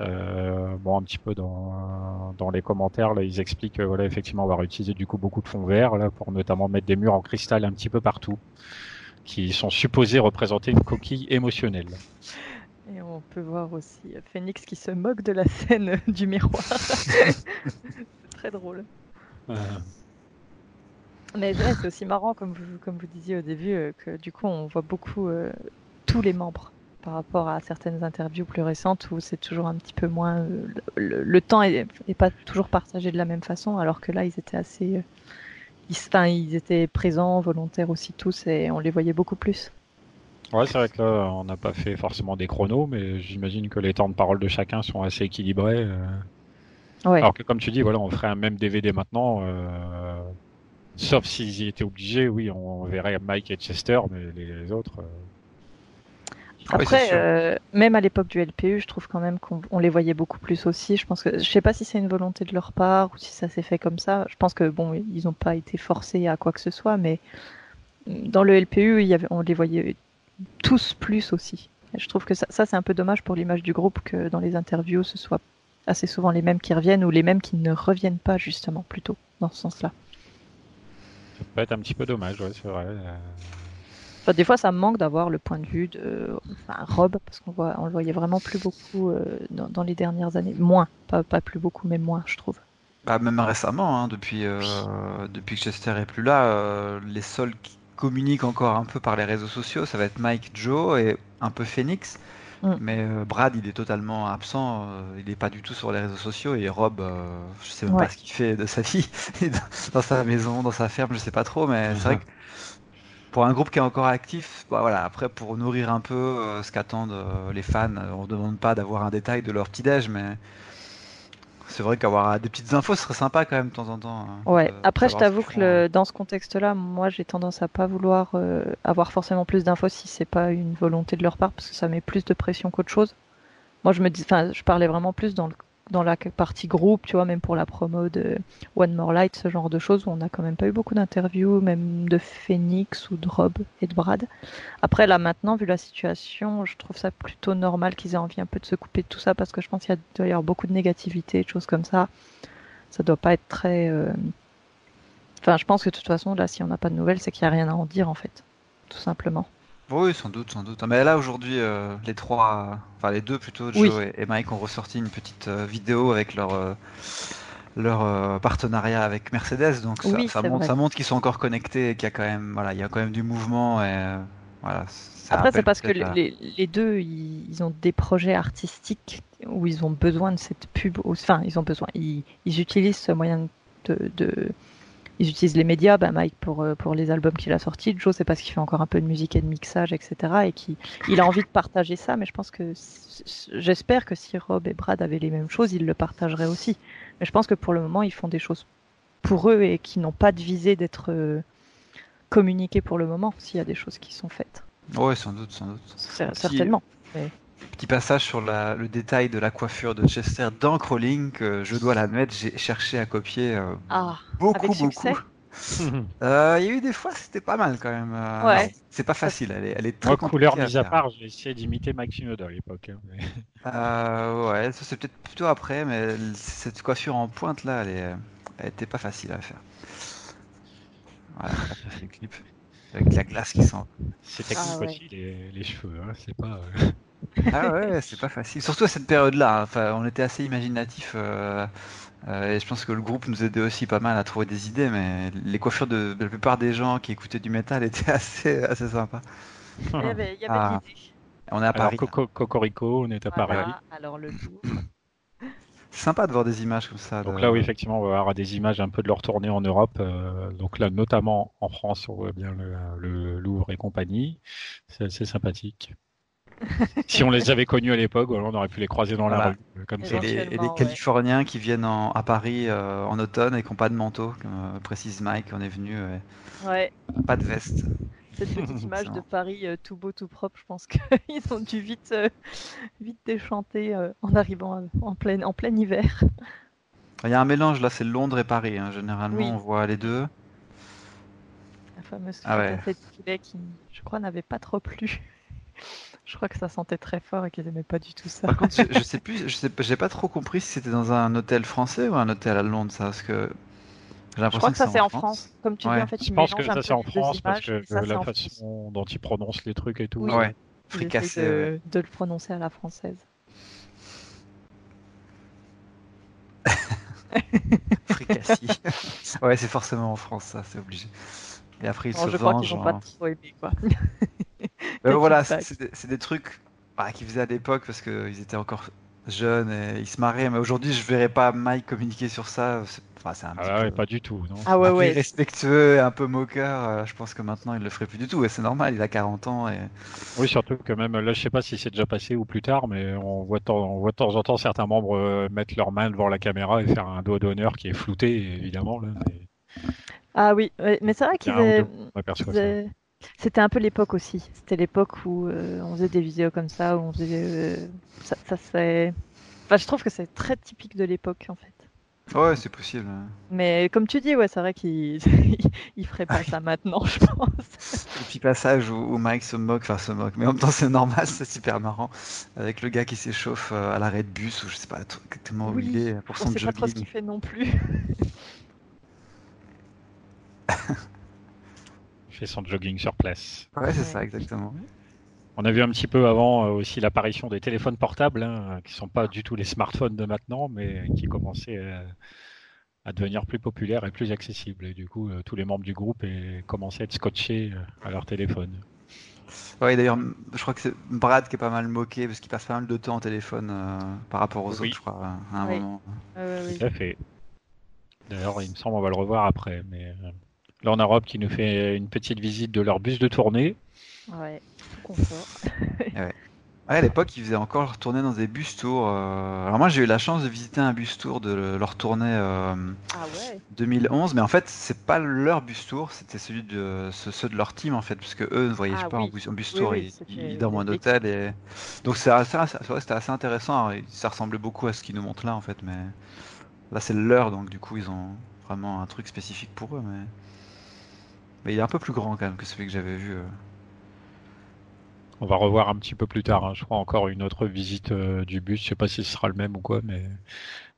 Euh, bon, un petit peu dans, dans les commentaires, là, ils expliquent que voilà, effectivement, on va réutiliser du coup beaucoup de fonds verts là pour notamment mettre des murs en cristal un petit peu partout, qui sont supposés représenter une coquille émotionnelle. Et on peut voir aussi euh, Phoenix qui se moque de la scène euh, du miroir. (laughs) c'est très drôle. Mais ouais, c'est aussi marrant, comme vous, comme vous disiez au début, euh, que du coup on voit beaucoup euh, tous les membres par rapport à certaines interviews plus récentes où c'est toujours un petit peu moins. euh, le, le temps est, est pas toujours partagé de la même façon, alors que là ils étaient assez. euh, ils, enfin, ils étaient présents, volontaires aussi tous, et on les voyait beaucoup plus. Ouais, c'est vrai que là, on n'a pas fait forcément des chronos, mais j'imagine que les temps de parole de chacun sont assez équilibrés. euh. Ouais. Alors que comme tu dis, voilà, on ferait un même DVD maintenant, euh, sauf s'ils y étaient obligés, oui, on verrait Mike et Chester, mais les, autres. euh, Après, sûr. euh, même à l'époque du LPU, je trouve quand même qu'on on les voyait beaucoup plus aussi. Je pense que je sais pas si c'est une volonté de leur part ou si ça s'est fait comme ça. Je pense que bon, ils n'ont pas été forcés à quoi que ce soit, mais dans le LPU, il y avait, on les voyait tous plus aussi. Et je trouve que ça, ça c'est un peu dommage pour l'image du groupe que dans les interviews, ce soit assez souvent les mêmes qui reviennent ou les mêmes qui ne reviennent pas justement plutôt dans ce sens-là. Ça peut être un petit peu dommage, ouais, c'est vrai. euh. Enfin, des fois, ça me manque d'avoir le point de vue de enfin, Rob, parce qu'on voit, on le voyait vraiment plus beaucoup euh, dans, dans les dernières années. Moins, pas, pas plus beaucoup, mais moins, je trouve. Bah, même récemment, hein, depuis, euh, depuis que Chester est plus là, euh, les seuls qui communiquent encore un peu par les réseaux sociaux, ça va être Mike, Joe et un peu Phoenix. Mm. Mais Brad, il est totalement absent, il n'est pas du tout sur les réseaux sociaux. Et Rob, je sais même Ouais. pas ce qu'il fait de sa vie, (laughs) dans, dans sa maison, dans sa ferme, je sais pas trop. Mais c'est vrai que pour un groupe qui est encore actif, bah voilà, après pour nourrir un peu euh, ce qu'attendent euh, les fans, euh, on ne demande pas d'avoir un détail de leur petit-déj, mais c'est vrai qu'avoir des petites infos ce serait sympa quand même de temps en temps. Hein, ouais. Après, je t'avoue que le, dans ce contexte-là, moi, j'ai tendance à pas vouloir avoir forcément plus d'infos si c'est pas une volonté de leur part, parce que ça met plus de pression qu'autre chose. Moi, je me dis, enfin, je parlais vraiment plus dans le dans la partie groupe, tu vois, même pour la promo de One More Light, ce genre de choses, où on n'a quand même pas eu beaucoup d'interviews, même de Phoenix ou de Rob et de Brad. Après, là, maintenant, vu la situation, je trouve ça plutôt normal qu'ils aient envie un peu de se couper de tout ça, parce que je pense qu'il doit y avoir beaucoup de négativité, de choses comme ça. Ça doit pas être très... Euh, enfin, je pense que de toute façon, là, si on n'a pas de nouvelles, c'est qu'il n'y a rien à en dire, en fait. Tout simplement. Oui, sans doute, sans doute. Mais là, aujourd'hui, euh, les trois, enfin les deux plutôt, Joe et, Mike, ont ressorti une petite euh, vidéo avec leur, euh, leur partenariat avec Mercedes. Donc ça, montre, ça montre qu'ils sont encore connectés et qu'il y a quand même, voilà, il y a quand même du mouvement. Et, voilà, Après, c'est parce que les, les, deux, ils, ont des projets artistiques où ils ont besoin de cette pub. Enfin, ils ont besoin. Ils, ils utilisent ce moyen de, de ils utilisent les médias, bah Mike pour, euh, pour les albums qu'il a sortis, Joe c'est parce qu'il fait encore un peu de musique et de mixage, etc. Et qu'il il a envie de partager ça, mais je pense que j'espère que si Rob et Brad avaient les mêmes choses, ils le partageraient aussi. Mais je pense que pour le moment, ils font des choses pour eux et qui n'ont pas de visée d'être euh, communiquées pour le moment, s'il y a des choses qui sont faites. Oui, sans doute, sans doute. Certainement. Petit passage sur le détail de la coiffure de Chester dans Crawling, que je dois l'admettre, j'ai cherché à copier euh, ah, beaucoup, beaucoup. (laughs) Euh, il y a eu des fois, c'était pas mal quand même. Euh, ouais. C'est pas facile, elle est, elle est très Moi, couleur mise à, part, j'ai essayé d'imiter Shinoda à l'époque. Hein, (laughs) ouais, ça c'est peut-être plutôt après, mais cette coiffure en pointe là, elle, est, elle était pas facile à faire. Voilà, le clip. Avec la glace qui sent. C'est technique ah, aussi, les, les, cheveux, hein, c'est pas. Ah ouais, c'est pas facile. Surtout à cette période-là. Hein. Enfin, on était assez imaginatif. Euh, euh, et je pense que le groupe nous aidait aussi pas mal à trouver des idées, mais les coiffures de, la plupart des gens qui écoutaient du métal étaient (laughs) assez, assez sympas. Il y avait, il y avait ah. On est à Paris. Cocorico, on est à Paris. Alors le C'est sympa de voir des images comme ça. Donc là, oui, effectivement, on va avoir des images un peu de leur tournée en Europe. Euh, donc là, notamment en France, on voit bien le, le Louvre et compagnie. C'est assez sympathique (laughs) si on les avait connus à l'époque, on aurait pu les croiser dans la rue. Euh, comme ça. Et, les, Californiens qui viennent à Paris euh, en automne et qui n'ont pas de manteau, comme euh, précise Mike, on est venu. ouais. Pas de veste. Cette petite (laughs) image de Paris tout beau, tout propre, je pense qu'ils (laughs) ont dû vite, vite déchanter en arrivant en plein, en plein hiver. Il y a un mélange là, c'est Londres et Paris. Hein. Généralement, on voit les deux. La fameuse ah qui, je crois, n'avait pas trop plu. Je crois que ça sentait très fort et qu'ils n'aimaient pas du tout ça. Par contre, je, (laughs) sais plus, je sais, j'ai pas trop compris si c'était dans un hôtel français ou un hôtel à Londres, ça, parce que j'ai l'impression je crois que, ça c'est en France. Comme tu dis, en fait, je pense que ça c'est en France parce que la façon dont ils prononcent les trucs et tout. Oui. Ouais. Fricassé. De, de, le prononcer à la française. (laughs) Fricassé. ouais, c'est forcément en France, ça, c'est obligé. Et après, ils se je crois qu'ils n'ont pas trop aimé, quoi. (laughs) (laughs) voilà, c'est des, trucs bah, qu'ils faisaient à l'époque parce qu'ils étaient encore jeunes et ils se marraient. Mais aujourd'hui, je verrais pas Mike communiquer sur ça. Enfin, c'est un ah ouais, pas du tout. Non. Ah ouais, ouais. respectueux et un peu moqueur. Euh, je pense que maintenant, il le ferait plus du tout. Et c'est normal, il a 40 ans. Et... Oui, surtout que même là, je sais pas si c'est déjà passé ou plus tard, mais on voit, on voit de temps en temps certains membres euh, mettre leurs mains devant la caméra et faire un doigt d'honneur qui est flouté, évidemment. Là, Ah oui, mais c'est vrai qu'ils c'était un peu l'époque aussi. C'était l'époque où euh, on faisait des vidéos comme ça, où on faisait. Euh, ça, ça c'est. Enfin, je trouve que c'est très typique de l'époque en fait. Ouais, c'est possible. Mais comme tu dis, ouais, c'est vrai qu'il (laughs) il ferait pas ça maintenant, je pense. Le petit passage où, Mike se moque, enfin se moque, mais en même temps c'est normal, c'est super marrant, avec le gars qui s'échauffe euh, à l'arrêt de bus ou je sais pas exactement où il est pour son on sait pas trop ce qu'il fait non plus. (laughs) fait son jogging sur place. Ouais, c'est ça, exactement. On a vu un petit peu avant euh, aussi l'apparition des téléphones portables, hein, qui sont pas du tout les smartphones de maintenant, mais qui commençaient euh, à devenir plus populaires et plus accessibles. Et du coup, euh, tous les membres du groupe commençaient à être scotchés à leur téléphone. Ouais, d'ailleurs, je crois que c'est Brad qui est pas mal moqué parce qu'il passe pas mal de temps au téléphone par rapport aux autres, je crois, à un moment. Tout à fait. D'ailleurs, il me semble on va le revoir après, mais Là, Rob qui nous fait une petite visite de leur bus de tournée. Ouais, confort. (laughs) ouais. Ouais, à l'époque, ils faisaient encore leur tournée dans des bus tours. euh. Alors moi, j'ai eu la chance de visiter un bus tour de leur tournée euh, Ah ouais 2011, mais en fait, c'est pas leur bus tour, c'était celui de ce- ceux de leur team en fait, parce que eux ne voyagent Ah pas en oui. bus, en tour, oui, ils, dorment en hôtel et donc c'est assez, c'était assez intéressant. Alors, ça ressemblait beaucoup à ce qu'ils nous montrent là en fait, mais là c'est leur, donc du coup ils ont vraiment un truc spécifique pour eux, mais mais il est un peu plus grand quand même que celui que j'avais vu. euh. On va revoir un petit peu plus tard, hein, je crois encore une autre visite euh, du bus, je sais pas si ce sera le même ou quoi, mais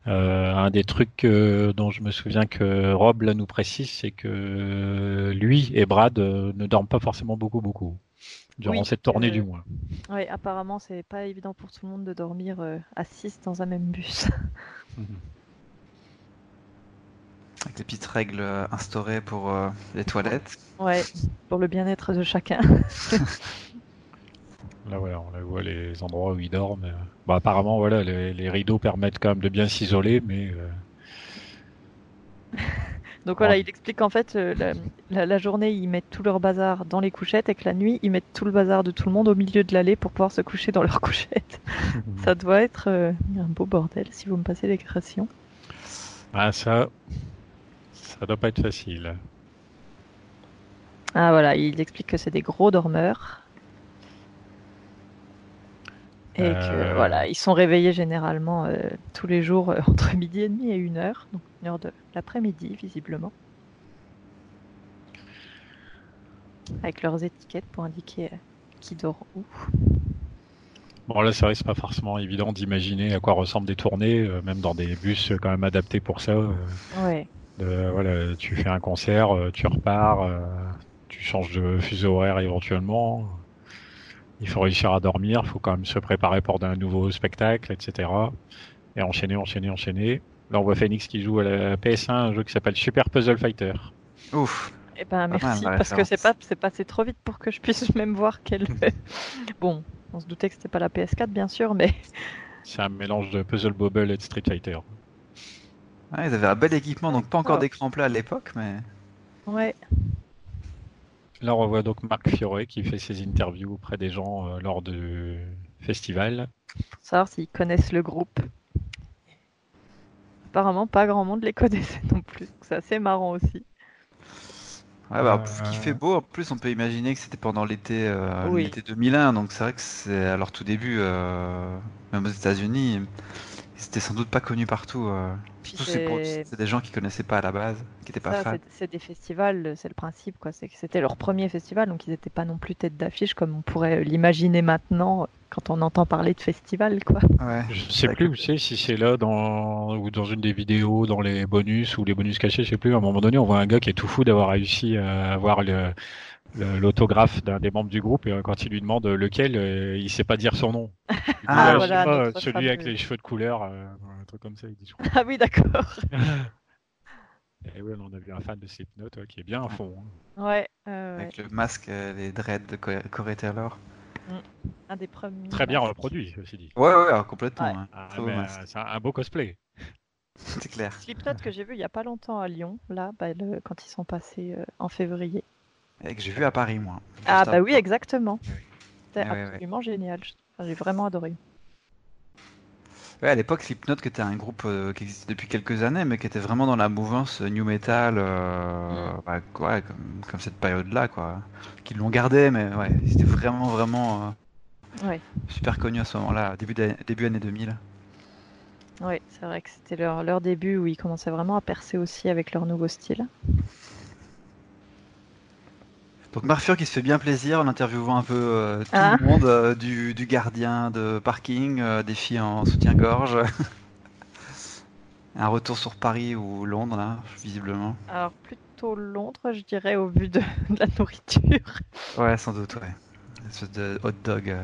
euh, un des trucs euh, dont je me souviens que Rob là nous précise, c'est que lui et Brad euh, ne dorment pas forcément beaucoup beaucoup durant Oui, cette tournée euh, du moins. Ouais, apparemment, c'est pas évident pour tout le monde de dormir euh, à 6 dans un même bus. (laughs) Avec les petites règles euh, instaurées pour euh, les toilettes. Ouais, pour le bien-être de chacun. (laughs) Là voilà, on la voit les endroits où ils dorment. Bon, apparemment voilà, les, les rideaux permettent quand même de bien s'isoler, mais euh, (laughs) Donc voilà, Ouais. il explique qu'en fait, euh, la, la- la journée, ils mettent tout leur bazar dans les couchettes et que la nuit, ils mettent tout le bazar de tout le monde au milieu de l'allée pour pouvoir se coucher dans leurs (laughs) couchettes. Ça doit être euh, un beau bordel, si vous me passez l'expression. ah ça, ça doit pas être facile. Ah voilà, il explique que c'est des gros dormeurs. Et que Euh. voilà, ils sont réveillés généralement euh, tous les jours euh, (laughs) entre midi et demi et une heure, donc une heure de l'après-midi visiblement. Avec leurs étiquettes pour indiquer qui dort où. Bon là c'est vrai que c'est pas forcément évident d'imaginer à quoi ressemblent des tournées, même dans des bus quand même adaptés pour ça. Ouais, voilà, tu fais un concert, euh, tu repars, euh, tu changes de fuseau horaire éventuellement. Il faut réussir à dormir, il faut quand même se préparer pour un nouveau spectacle, etc. Et enchaîner, enchaîner, enchaîner. Là on voit Phoenix qui joue à la PS1 un jeu qui s'appelle Super Puzzle Fighter. Ouf. et ben merci parce que c'est pas c'est passé trop vite pour que je puisse (laughs) même voir quelle. (laughs) bon, on se doutait que c'était pas la PS4 bien sûr, mais C'est un mélange de Puzzle Bobble et de Street Fighter. Ouais, ils avaient un bel équipement, donc pas encore Ah. d'écran plat à l'époque, mais ouais. Là, on voit donc Marc Fiore qui fait ses interviews auprès des gens euh, lors du festival. pour savoir s'ils connaissent le groupe. Apparemment, pas grand monde les connaissait non plus. donc C'est assez marrant aussi. Ouais, bah, Euh, pour qu'il fait beau, en plus, on peut imaginer que c'était pendant l'été euh, Oui. l'été 2001, donc c'est vrai que c'est à leur tout début, euh, même aux États-Unis, c'était sans doute pas connu partout. euh. C'est des gens qui connaissaient pas à la base, qui étaient pas ça, fans. c'est- des festivals, c'est le principe quoi. C'est que c'était leur premier festival, donc ils n'étaient pas non plus tête d'affiche comme on pourrait l'imaginer maintenant quand on entend parler de festival quoi. Ouais. Je sais plus où c'est, si c'est là dans ou dans une des vidéos, dans les bonus ou les bonus cachés, je sais plus. À un moment donné, on voit un gars qui est tout fou d'avoir réussi à avoir le- l'autographe d'un des membres du groupe et euh, quand il lui demande lequel, euh, il sait pas dire son nom. Dit, (laughs) Ah, je sais voilà, pas, notre celui avec les cheveux de couleur, euh, un truc comme ça. Il dit, je crois. ah oui, d'accord. (laughs) Et ouais, on a vu un fan de Slipknot ouais, qui est bien à fond. hein. Ouais, euh, ouais. Avec le masque, euh, les dreads de Co- Corey Taylor. un des premiers. Très bien masques. reproduit, ceci dit. Ouais, ouais, ouais, complètement. Ouais. hein. Ah, euh, c'est un, un beau cosplay. C'est clair. Slipknot que j'ai vu il y a pas longtemps à Lyon, là, bah, le- quand ils sont passés euh, en février. Et que j'ai vu à Paris, moi. Ah bah oui, exactement. Oui. C'était Ouais, ouais, ouais. absolument génial. enfin, J'ai vraiment adoré. Ouais, à l'époque, Slipknot, qui était un groupe euh, qui existait depuis quelques années, mais qui était vraiment dans la mouvance euh, new metal, euh, Mm. bah, ouais, comme, comme cette période-là, quoi. Qui l'ont gardé, mais ouais, c'était vraiment, vraiment euh, Ouais, super connu à ce moment-là, début, début année 2000. ouais c'est vrai que c'était leur, leur début où ils commençaient vraiment à percer aussi avec leur nouveau style. Donc Marfur qui se fait bien plaisir en interviewant un peu euh, tout Ah. le monde, euh, du, du gardien de parking, euh, des filles en soutien-gorge. (laughs) un retour sur Paris ou Londres, là, visiblement. Alors plutôt Londres, je dirais, au vu de, (laughs) de la nourriture. Ouais, sans doute, ouais. Une espèce de hot dog.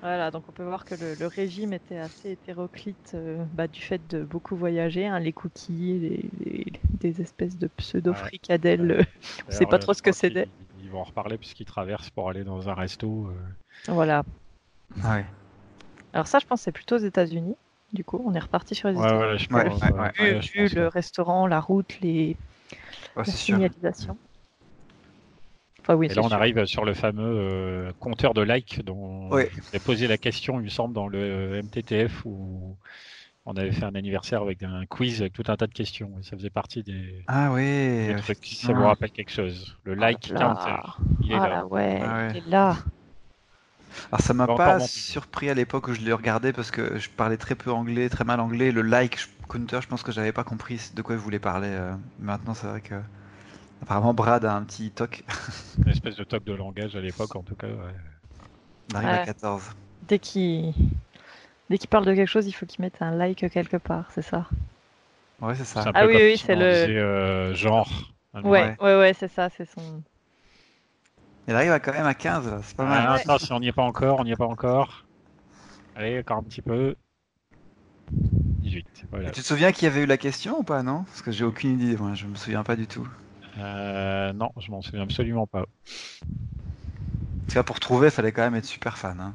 Voilà, donc on peut voir que le, le régime était assez hétéroclite euh, bah, du fait de beaucoup voyager, hein, les cookies, les, les- des espèces de pseudo-fricadelles. euh, On sait D'ailleurs, pas trop ce que c'est Ils vont en reparler puisqu'ils traversent pour aller dans un resto. euh. Voilà. Ah ouais. Alors ça, je pense que c'est plutôt aux États-Unis. Du coup, on est reparti sur les Ouais, États-Unis. ouais, je Ouais, pense. ouais, ouais. Vu, vu le restaurant, la route, les la sûr. Signalisation. Enfin, oui, Et là, on sûr. arrive sur le fameux euh, compteur de likes dont Oui. vous avez posé la question, il me semble, dans le MTTF où on avait fait un anniversaire avec un quiz avec tout un tas de questions. Et ça faisait partie des, Ah oui, des trucs. Ça vous rappelle quelque chose Le like Ah là. counter. Il est Ah là. là, ouais, Ah ouais. il est là. Alors ça m'a Pas surpris à l'époque où je l'ai regardé parce que je parlais très peu anglais, très mal anglais. Le like counter, je pense que j'avais pas compris de quoi il voulait parler. euh. Maintenant, c'est vrai que apparemment Brad a un petit toc. (laughs) Une espèce de top de langage à l'époque, en tout cas. ouais. On arrive à Ouais. 14. Dès qu'il dès qu'il parle de quelque chose, il faut qu'il mette un like quelque part, c'est ça? Ouais, c'est ça. Un Ah peu oui, comme oui, si c'est le- disait, euh, genre. Ouais, Ouais. ouais, ouais, c'est ça, c'est son. Il arrive à quand même à 15, là, c'est pas mal. Ah, attends, si on n'y est pas encore, on n'y est pas encore. Allez, encore un petit peu. 18, voilà. Tu te souviens qui avait eu la question ou pas, non? Parce que j'ai aucune idée, moi, je me souviens pas du tout. Euh, non, je m'en souviens absolument pas. Tu vois, pour trouver, fallait quand même être super fan. Hein.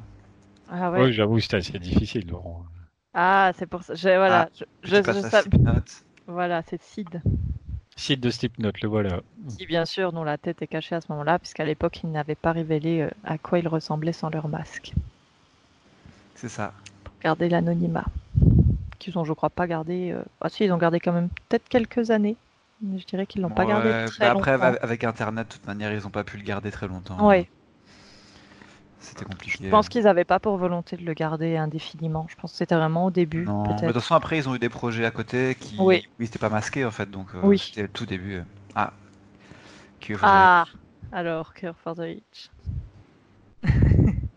Ah ouais. Oui, j'avoue, c'était assez difficile, Laurent. Ah, c'est pour ça. Voilà, Ah, je, je, je. Voilà, c'est Sid. Site de Slipknot, le voilà. Qui, bien sûr, dont la tête est cachée à ce moment-là, puisqu'à l'époque, ils n'avaient pas révélé euh, à quoi ils ressemblaient sans leur masque. C'est ça. Pour garder l'anonymat. Qu'ils ont, je crois, pas gardé. euh, Ah, si, ils ont gardé quand même peut-être quelques années. Je dirais qu'ils l'ont pas gardé Ouais, très bah après, longtemps. avec- avec Internet, de toute manière, ils ont pas pu le garder très longtemps. Ouais, C'était compliqué. je pense qu'ils n'avaient pas pour volonté de le garder indéfiniment. Je pense que c'était vraiment au début, Non, mais de toute façon, après, ils ont eu des projets à côté qui Oui. n'étaient pas masqués, en fait. Donc, euh, Oui. c'était le tout début. Ah. Cure Ah, alors, Cure for the Rich. (laughs)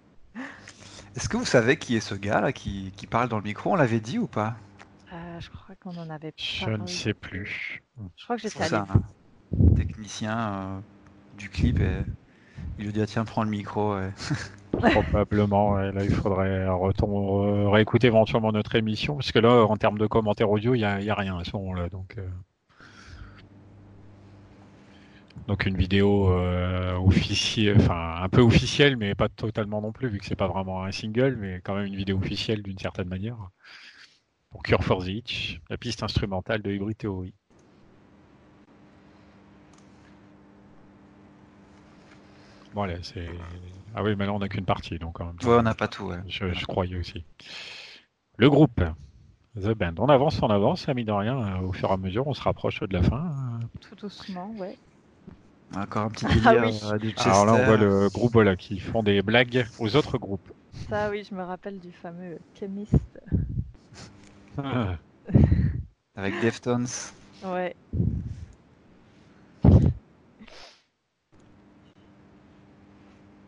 Est-ce que vous savez qui est ce gars là qui, qui parle dans le micro? On l'avait dit ou pas? Je crois qu'on en avait Je parlé. ne sais plus. Je crois que j'étais allée. ça, un technicien euh, du clip et il lui dit ah, tiens prends le micro. et- (laughs) Probablement, ouais, là, il faudrait retourner, euh, réécouter éventuellement notre émission, parce que là, en termes de commentaires audio, il n'y a, il y a rien à ce moment-là. Donc, euh. donc une vidéo euh, officielle, enfin un peu officielle, mais pas totalement non plus, vu que c'est pas vraiment un single, mais quand même une vidéo officielle d'une certaine manière. Pour Cure for the Itch, la piste instrumentale de Hybrid Theory. Voilà, c'est. Ah oui, mais là on n'a qu'une partie, donc en même temps. Ouais, on n'a pas tout. ouais. Je, je croyais aussi. Le groupe, The Band. On avance, on avance, mis de rien. Au fur et à mesure, on se rapproche de la fin. Tout doucement, ouais. Encore un petit (laughs) Ah délire oui. euh, du Alors là, on voit le groupe qui font des blagues aux autres groupes. Ça, oui, je me rappelle du fameux chemiste. Ah, avec Deftones. Ouais.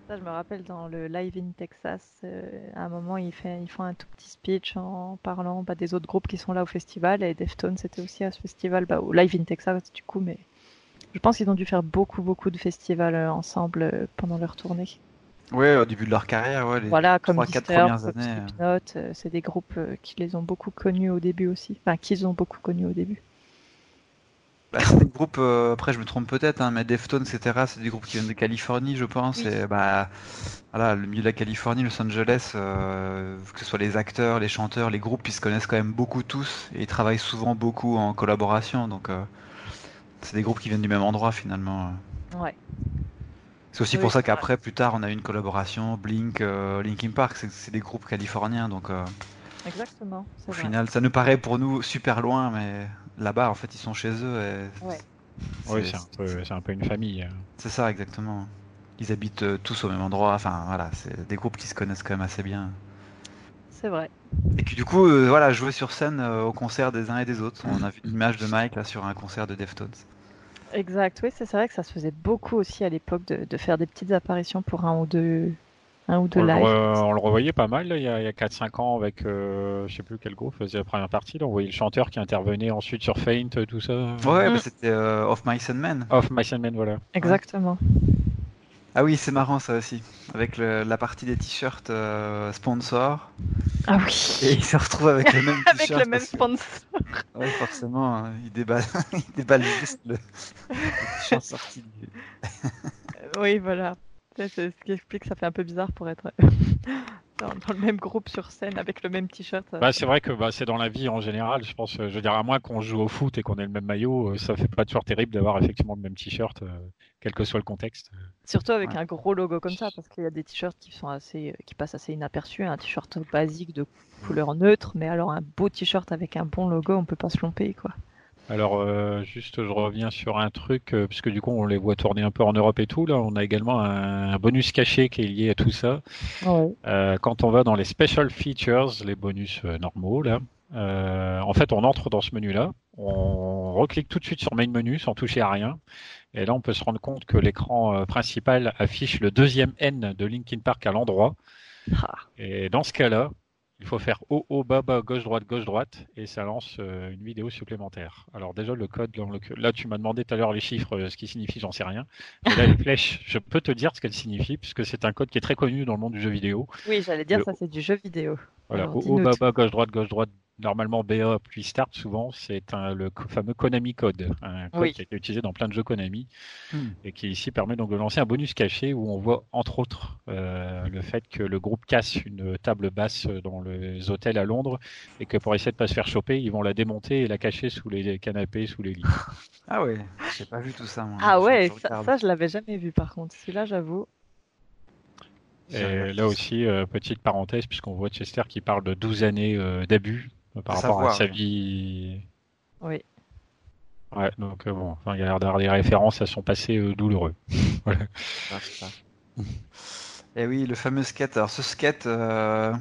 Ça, je me rappelle dans le Live in Texas, euh, à un moment, ils, font un tout petit speech en parlant bah, des autres groupes qui sont là au festival. Et Deftones, c'était aussi à ce festival, bah, au Live in Texas, du coup. Mais je pense qu'ils ont dû faire beaucoup, beaucoup de festivals euh, ensemble euh, pendant leur tournée. Ouais, au début de leur carrière, ouais, les Voilà, comme 3-4 Disturbed, premières comme années. euh. Euh, c'est des groupes euh, qui les ont beaucoup connus au début aussi. Enfin, qu'ils ont beaucoup connus au début. Bah, c'est des groupes, euh, après je me trompe peut-être, hein, mais Deftones, etc., c'est des groupes qui viennent de Californie, je pense. Oui. Et bah, voilà, le milieu de la Californie, Los Angeles, euh, que ce soit les acteurs, les chanteurs, les groupes, ils se connaissent quand même beaucoup tous et ils travaillent souvent beaucoup en collaboration. Donc, euh, c'est des groupes qui viennent du même endroit finalement. Ouais. C'est aussi Oui, pour ça qu'après, plus tard, on a eu une collaboration, Blink, euh, Linkin Park, c'est- des groupes californiens. Donc, euh, Exactement. au vrai. final, ça nous paraît pour nous super loin, mais là-bas, en fait, ils sont chez eux. Et Ouais. Oui, c'est un, peu- c'est un peu une famille. euh. C'est ça, exactement. Ils habitent euh, tous au même endroit. Enfin, voilà, c'est des groupes qui se connaissent quand même assez bien. C'est vrai. Et qui, du coup, euh, voilà, jouer sur scène euh, au concert des uns et des autres. On a vu l'image de Mike là sur un concert de Deftones. Exact. Oui, c'est vrai que ça se faisait beaucoup aussi à l'époque de, de faire des petites apparitions pour un ou deux, un ou deux On, le lives. re- on le revoyait pas mal là, il y a, a 4-5 ans avec, euh, je sais plus quel groupe faisait la première partie. Là, on voyait le chanteur qui intervenait ensuite sur Faint, euh, tout ça. Ouais, Mm. bah, c'était euh, Of Mice and Men. Off My Man, voilà. Exactement. Ah oui, c'est marrant ça aussi. Avec le- la partie des t-shirts euh, sponsors. Ah Et oui. il se retrouve avec le même (laughs) Avec t-shirt. le même que- sponsor. Ouais, forcément, hein, il déballe, (laughs) il déballe juste le, le t-shirt sorti Oui, voilà. C'est c'est ce qui explique que ça fait un peu bizarre pour être (laughs) dans, le même groupe sur scène avec le même t-shirt. Bah, c'est vrai que bah, c'est dans la vie en général. Je pense, je veux dire, à moins qu'on joue au foot et qu'on ait le même maillot, ça fait pas toujours terrible d'avoir effectivement le même t-shirt, quel que soit le contexte. Surtout avec un gros logo comme ça, parce qu'il y a des t-shirts qui sont assez, qui passent assez inaperçus. Un t-shirt basique de couleur neutre, mais alors un beau t-shirt avec un bon logo, on peut pas se tromper, quoi. Alors, euh, juste, je reviens sur un truc, euh, puisque du coup, on les voit tourner un peu en Europe et tout. Là, on a également un, bonus caché qui est lié à tout ça. Euh, quand on va dans les special features, les bonus normaux, là, en fait, on entre dans ce menu-là, on reclique tout de suite sur Main Menu sans toucher à rien. Et là, on peut se rendre compte que l'écran principal affiche le deuxième N de Linkin Park à l'endroit. Ah. Et dans ce cas-là, il faut faire haut, haut, bas, bas, gauche, droite, gauche, droite, et ça lance euh, une vidéo supplémentaire. Alors déjà, le code, là, tu m'as demandé tout à l'heure les chiffres, euh, ce qui signifie, j'en sais rien. Mais là, les (laughs) flèches, je peux te dire ce qu'elles signifient, puisque c'est un code qui est très connu dans le monde du jeu vidéo. Oui, j'allais dire, ça c'est du jeu vidéo. Voilà, haut, haut, bas, bas, gauche, droite, gauche, droite, normalement BA puis Start, souvent, c'est le fameux Konami Code, un code qui a été utilisé dans plein de jeux Konami hmm. et qui ici permet donc de lancer un bonus caché où on voit entre autres euh, le fait que le groupe casse une table basse dans les hôtels à Londres et que pour essayer de pas se faire choper, ils vont la démonter et la cacher sous les canapés, sous les lits. (laughs) Ah ouais, j'ai pas vu tout ça. Ah ouais, ça, ça, je l'avais jamais vu par contre. Celui-là, j'avoue. Et là aussi, euh, petite parenthèse, puisqu'on voit Chester qui parle de 12 années euh, d'abus par rapport à sa vie. Oui. Ouais, donc euh, bon, enfin, il y a l'air d'avoir des références à son passé euh, douloureux. (laughs) voilà. Et eh oui, le fameux skate. Alors ce skate, euh,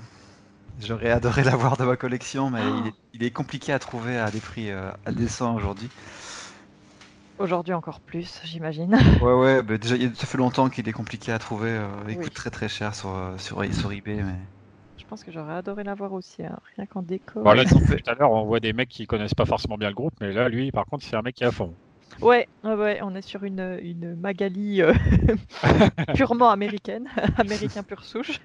j'aurais adoré (laughs) l'avoir dans ma collection, mais il, est, compliqué à trouver à des prix indécents aujourd'hui. Aujourd'hui encore plus, j'imagine. Ouais, ouais, bah, déjà ça fait longtemps qu'il est compliqué à trouver. il coûte très très cher sur, sur, sur eBay, mais pense que j'aurais adoré l'avoir aussi, hein. rien qu'en déco. Bon, là, (laughs) tout à l'heure, on voit des mecs qui connaissent pas forcément bien le groupe, mais là, lui, par contre, c'est un mec qui est à fond. Ouais, ouais, on est sur une, une Magali euh, (laughs) purement américaine, (laughs) américain pur souche.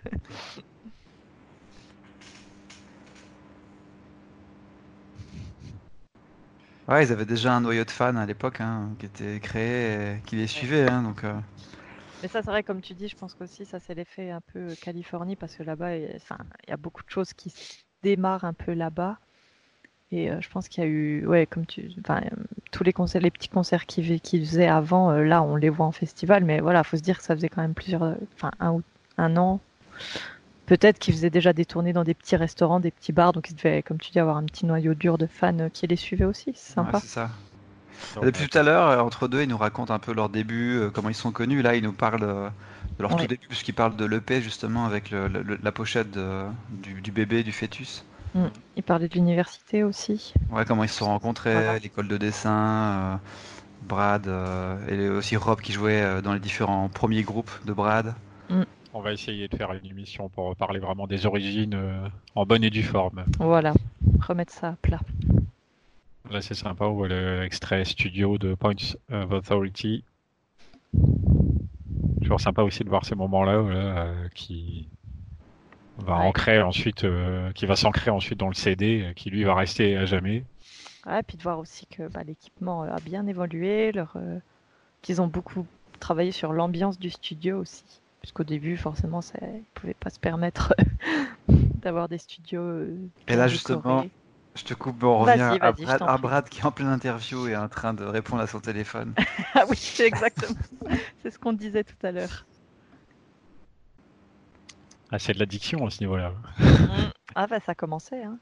Ouais, ils avaient déjà un noyau de fans à l'époque hein, qui était créé, et qui les suivait, hein, donc. Euh, mais ça, c'est vrai, comme tu dis, je pense qu'aussi, ça, c'est l'effet un peu Californie, parce que là-bas, il y a beaucoup de choses qui démarrent un peu là-bas. Et euh, je pense qu'il y a eu, ouais, comme tu, enfin, tous les concerts, les petits concerts qu'ils faisaient avant, euh, là, on les voit en festival, mais voilà, faut se dire que ça faisait quand même plusieurs, enfin, un, un an. Peut-être qu'ils faisaient déjà des tournées dans des petits restaurants, des petits bars, donc ils devaient, comme tu dis, avoir un petit noyau dur de fans euh, qui les suivaient aussi. C'est sympa. c'est ça. Depuis tout à l'heure, euh, entre deux, ils nous racontent un peu leur début, euh, comment ils sont connus. Là, ils nous parlent euh, de leur tout début, puisqu'ils parlent de l'EP justement avec la pochette du, bébé, du fœtus. Mm. Ils parlaient de l'université aussi. Ouais, comment ils se sont rencontrés, l'école de dessin, Brad, et aussi Rob qui jouait dans les différents premiers groupes de Brad. Mm. On va essayer de faire une émission pour parler vraiment des origines en bonne et due forme. Voilà, remettre ça à plat. Là, c'est sympa, on voit l'extrait studio de Points of Authority. Toujours sympa aussi de voir ces moments-là euh, qui va ancrer ensuite, euh, qui va s'ancrer ensuite dans le CD, qui lui va rester à jamais. Ouais, puis de voir aussi que bah, l'équipement a bien évolué, leur, euh, qu'ils ont beaucoup travaillé sur l'ambiance du studio aussi. Puisqu'au début, forcément, ça, ils ne pouvaient pas se permettre (laughs) d'avoir des studios. Et là, justement, je te coupe, on revient à, Brad, qui est en pleine interview et est en train de répondre à son téléphone. (laughs) ah oui, c'est exactement. c'est ce qu'on disait tout à l'heure. Ah, c'est de l'addiction à ce niveau-là. Mm. ah bah ça commençait. Hein.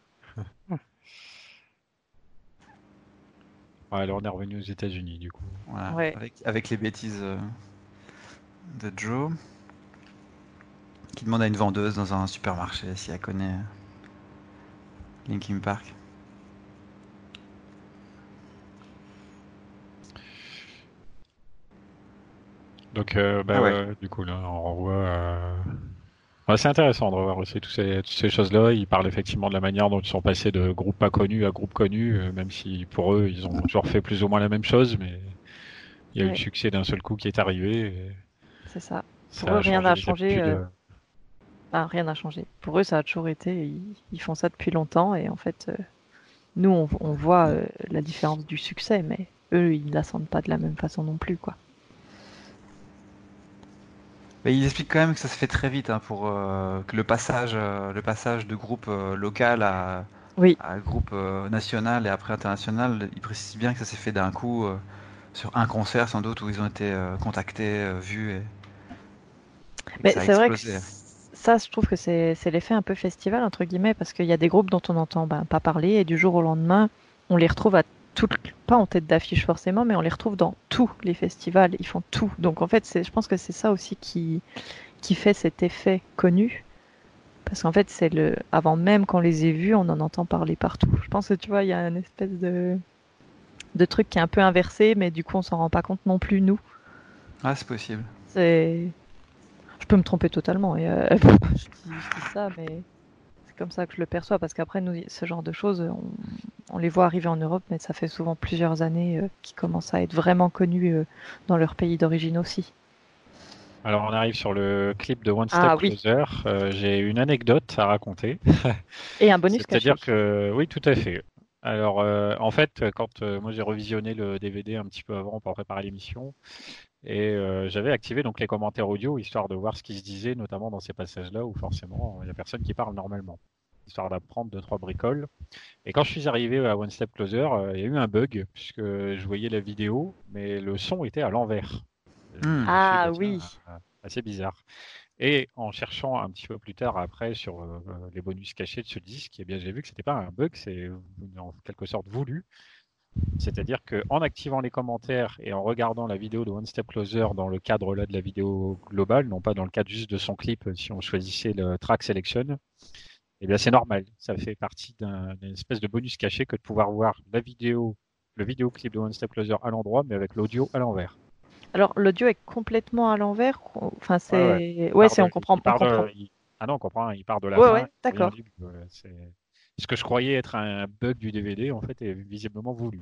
ouais, alors on est revenu aux États-Unis du coup. avec, les bêtises euh, de Joe, qui demande à une vendeuse dans un supermarché si elle connaît Linkin Park. Donc, euh, bah, ah du coup, là, on revoit. Euh... c'est intéressant de revoir aussi toutes ces, toutes ces choses-là. Ils parlent effectivement de la manière dont ils sont passés de groupe pas connu à groupe connu, euh, même si pour eux, ils ont toujours fait plus ou moins la même chose, mais il y a eu le succès d'un seul coup qui est arrivé. C'est ça. Pour eux, rien n'a changé. Euh, rien n'a changé. Pour eux, ça a toujours été. Ils, font ça depuis longtemps et en fait, nous, on, on voit la différence du succès, mais eux, ils la sentent pas de la même façon non plus, quoi. Mais il explique quand même que ça se fait très vite hein, pour euh, que le passage, euh, le passage de groupe euh, local à, Oui. à groupe euh, national et après international, il précise bien que ça s'est fait d'un coup sur un concert sans doute où ils ont été contactés, vus et, et Mais c'est vrai que ça, je trouve que c'est c'est l'effet un peu festival, entre guillemets, parce qu'il y a des groupes dont on n'entend ben, pas parler, et du jour au lendemain, on les retrouve à pas en tête d'affiche forcément, mais on les retrouve dans tous les festivals, ils font tout. Donc en fait, c'est, je pense que c'est ça aussi qui, qui fait cet effet connu. Parce qu'en fait, c'est le, avant même qu'on les ait vus, on en entend parler partout. Je pense que tu vois, il y a une espèce de, de truc qui est un peu inversé, mais du coup, on s'en rend pas compte non plus, nous. Ah, c'est possible. C'est... Je peux me tromper totalement. Et euh, (laughs) je, dis, je dis ça, mais c'est comme ça que je le perçois. Parce qu'après, nous, ce genre de choses, on, on les voit arriver en Europe, mais ça fait souvent plusieurs années euh, qu'ils commencent à être vraiment connus euh, dans leur pays d'origine aussi. Alors on arrive sur le clip de One Step Ah, oui. Closer. Euh, J'ai une anecdote à raconter. Et un bonus C'est-à-dire que oui, tout à fait. Alors euh, en fait, quand euh, moi j'ai revisionné le DVD un petit peu avant pour préparer l'émission, et euh, j'avais activé donc les commentaires audio histoire de voir ce qui se disait, notamment dans ces passages-là où forcément il n'y a personne qui parle normalement, histoire d'apprendre deux trois bricoles. Et quand je suis arrivé à One Step Closer, euh, il y a eu un bug puisque je voyais la vidéo, mais le son était à l'envers. Hmm. Ah, bah, oui. euh, assez bizarre. Et en cherchant un petit peu plus tard après sur euh, les bonus cachés de ce disque, eh bien j'ai vu que c'était pas un bug, c'est en quelque sorte voulu. C'est-à-dire qu'en activant les commentaires et en regardant la vidéo de One Step Closer dans le cadre là de la vidéo globale, non pas dans le cadre juste de son clip, si on choisissait le track selection, eh bien c'est normal. Ça fait partie d'un- d'une espèce de bonus caché que de pouvoir voir la vidéo, le vidéoclip de One Step Closer à l'endroit, mais avec l'audio à l'envers. Alors, l'audio est complètement à l'envers. Enfin, c'est. Ouais, on comprend. il de- Ah non, on comprend, il part de la Ouais, fin. d'accord. du- c'est- Ce que je croyais être un bug du DVD, en fait, est visiblement voulu.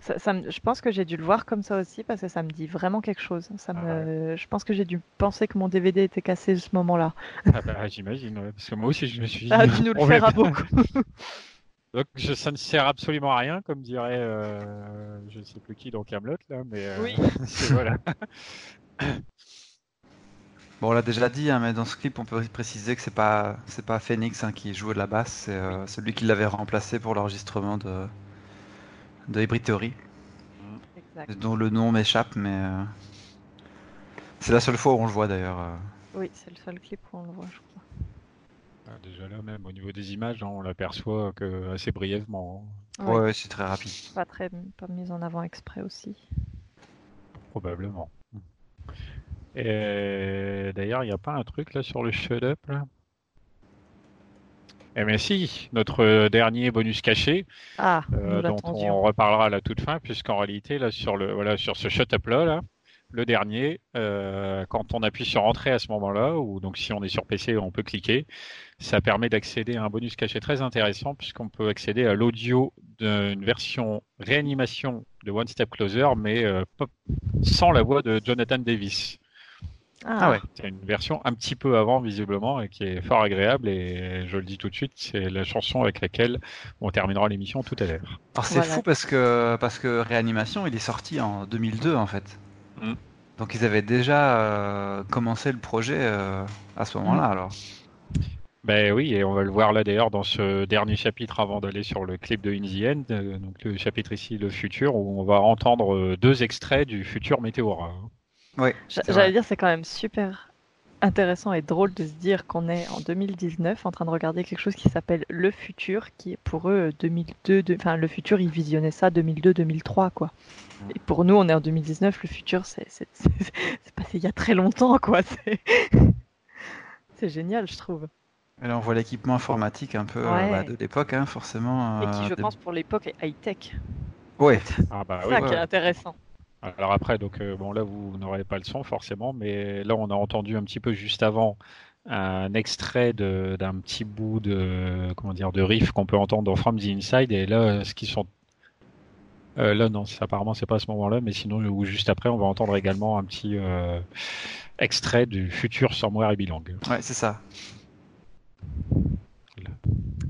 Ça, ça me- je pense que j'ai dû le voir comme ça aussi parce que ça me dit vraiment quelque chose. Ça Ah je pense que j'ai dû penser que mon DVD était cassé à ce moment-là. Ah bah, j'imagine, ouais, parce que moi aussi, je me suis dit... Ça a dû nous le met- beaucoup. (laughs) Donc, je- ça ne sert absolument à rien, comme dirait, euh, je ne sais plus qui dans Camelot là, mais euh, Oui. (laughs) voilà. (coughs) Bon, on l'a déjà dit, hein, mais dans ce clip, on peut préciser que c'est pas c'est pas Phoenix hein, qui jouait de la basse, c'est euh, celui qui l'avait remplacé pour l'enregistrement de de Hybrid Theory, Exact. dont le nom m'échappe, mais euh, c'est la seule fois où on le voit d'ailleurs. euh. Oui, c'est le seul clip où on le voit, je crois. Ah, Déjà là, même au niveau des images, hein, on l'aperçoit que assez brièvement, hein, Ouais. Ouais, ouais, c'est très rapide. Pas très, pas mis en avant exprès aussi. probablement. Et d'ailleurs, il n'y a pas un truc là sur le shut up là? Eh bien si, notre dernier bonus caché, Ah, euh, dont on reparlera à la toute fin, puisqu'en réalité, là, sur, le, voilà, sur ce shut-up là, là, le dernier, euh, quand on appuie sur Entrée à ce moment-là, ou donc si on est sur PC, on peut cliquer, ça permet d'accéder à un bonus caché très intéressant, puisqu'on peut accéder à l'audio d'une version réanimation de One Step Closer, mais euh, sans la voix de Jonathan Davis. Ah, ouais. C'est une version un petit peu avant, visiblement, et qui est fort agréable, et je le dis tout de suite, c'est la chanson avec laquelle on terminera l'émission tout à l'heure. Alors c'est Voilà. fou parce que parce que Réanimation, il est sorti en 2002 en fait. Mm. Donc ils avaient déjà euh, commencé le projet euh, à ce moment-là alors. Ben oui, et on va le voir là d'ailleurs dans ce dernier chapitre avant d'aller sur le clip de In the End, euh, donc le chapitre ici, le futur, où on va entendre deux extraits du futur Météora. C'est J'allais dire, c'est quand même super intéressant et drôle de se dire qu'on est en 2019 en train de regarder quelque chose qui s'appelle Le Futur, qui est pour eux euh, 2002, de- enfin le futur, ils visionnaient ça 2002-2003 quoi. Et pour nous, on est en 2019, le futur, c'est c'est- (laughs) c'est- c'est passé il y a très longtemps quoi. (laughs) C'est c'est génial, je trouve. Et là on voit l'équipement informatique un peu euh, Ouais. bah, de l'époque hein, forcément. Et qui, euh, je pense, pour l'époque, est high-tech. Ouais. Ah bah C'est oui. ça qui est intéressant. Alors après, donc euh, bon là vous n'aurez pas le son forcément, mais là on a entendu un petit peu juste avant un extrait de- d'un petit bout de comment dire de riff qu'on peut entendre dans From the Inside, et là ce qui sont euh, là non, c'est- apparemment c'est pas à ce moment-là, mais sinon ou juste après on va entendre également un petit euh, extrait du futur Somewhere I Belong. Ouais, c'est ça.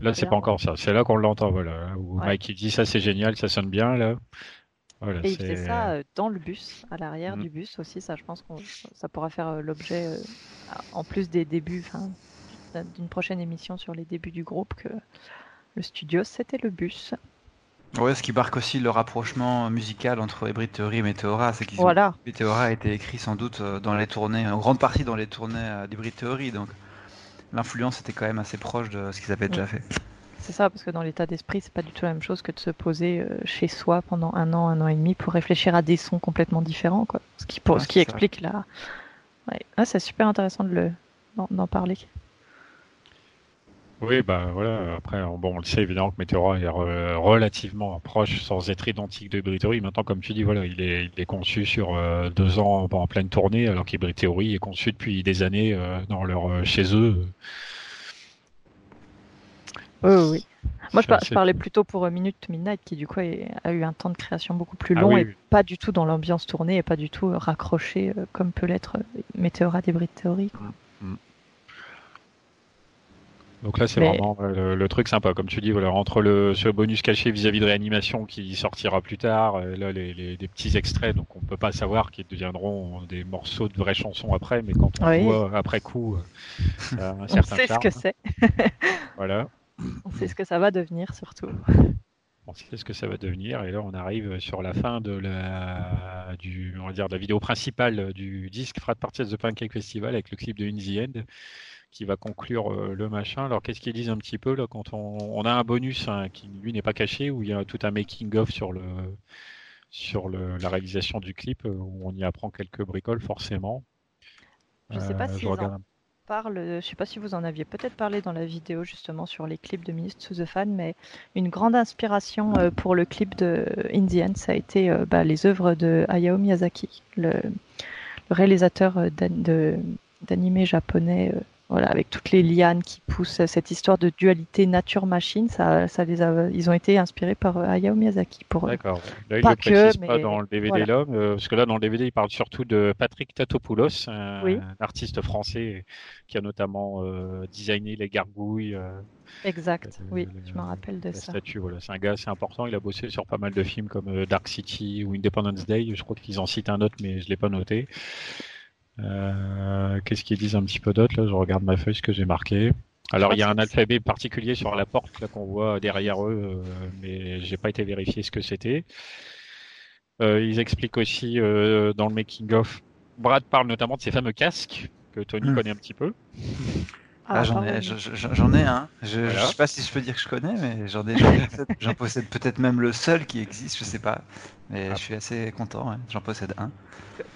Là, c'est pas encore ça. C'est là qu'on l'entend, voilà. Où Ouais. Mike il dit ça, c'est génial, ça sonne bien, là. Et il fait ça dans le bus, à l'arrière mm. du bus aussi. Ça, je pense que ça pourra faire l'objet, en plus des débuts, d'une prochaine émission sur les débuts du groupe, que le studio, c'était le bus. Ouais, ce qui marque aussi le rapprochement musical entre Hybrid Theory et Meteora, c'est que voilà. Meteora a été écrit sans doute euh, dans les tournées, en grande partie dans les tournées euh, d'Hybrid Theory, donc l'influence était quand même assez proche de ce qu'ils avaient déjà fait. C'est ça, parce que dans l'état d'esprit, c'est pas du tout la même chose que de se poser euh, chez soi pendant un an, un an et demi pour réfléchir à des sons complètement différents, quoi. Ce qui, ce qui explique la. Ouais. Ah, c'est super intéressant de le d'en parler. Oui, bah voilà. Après, bon, on le sait évidemment que Meteora est relativement proche, sans être identique de Hybrid Maintenant, comme tu dis, voilà, il est, il est conçu sur euh, deux ans en pleine tournée, alors qu'Hybrid Theory est conçu depuis des années euh, dans leur euh, chez eux. Oui, oui. Moi, je, parlais plutôt pour Minute Midnight, qui du coup a eu un temps de création beaucoup plus ah long et pas du tout dans l'ambiance tournée et pas du tout raccroché comme peut l'être Meteora d'Hybrid Theory. Quoi. Mm. Donc là, c'est vraiment euh, le, truc sympa, comme tu dis, voilà, entre le ce bonus caché vis-à-vis de réanimation qui sortira plus tard, euh, là les, les, petits extraits, donc on peut pas savoir qu'ils deviendront des morceaux de vraies chansons après, mais quand on voit après coup, euh, (laughs) un on sait ce que c'est. voilà. On sait ce que ça va devenir surtout. (laughs) On sait ce que ça va devenir, et là on arrive sur la fin de la du on va dire de la vidéo principale du disque Frat Party of the Pancake Festival avec le clip de In the End qui va conclure euh, le machin. Alors qu'est-ce qu'ils disent un petit peu là quand on, a un bonus hein, qui lui n'est pas caché où il y a tout un making of sur le sur le, la réalisation du clip euh, où on y apprend quelques bricoles forcément. Je sais pas euh, si parle, je sais pas si vous en aviez peut-être parlé dans la vidéo justement sur les clips de Minutes to the Fan, mais une grande inspiration pour le clip de Indian, ça a été bah, les œuvres de Hayao Miyazaki, le, le réalisateur d'animé japonais voilà, avec toutes les lianes qui poussent cette histoire de dualité nature-machine, ça, ça les a, ils ont été inspirés par euh, Hayao Miyazaki pour. Euh, D'accord. Là, il ne précise pas dans le DVD là, euh, parce que là, dans le DVD, il parle surtout de Patrick Tatopoulos, un, artiste français qui a notamment designé les gargouilles. exact. oui, je me rappelle de ça. Statue, voilà, c'est un gars assez important. Il a bossé sur pas mal de films comme Dark City ou Independence Day. Je crois qu'ils en citent un autre, mais je l'ai pas noté. Euh, qu'est-ce qu'ils disent un petit peu d'autre là? Je regarde ma feuille, ce que j'ai marqué. Alors il y a un alphabet particulier sur la porte là qu'on voit derrière eux, euh, mais j'ai pas été vérifié ce que c'était. Euh, ils expliquent aussi dans le making of. Brad parle notamment de ces fameux casques que Tony hmm. connaît un petit peu. Ah, ah, j'en ai, j'en ai un. Je, je, sais pas si je peux dire que je connais, mais j'en ai, j'en possède peut-être même le seul qui existe, je sais pas. Mais ah. je suis assez content, j'en possède un.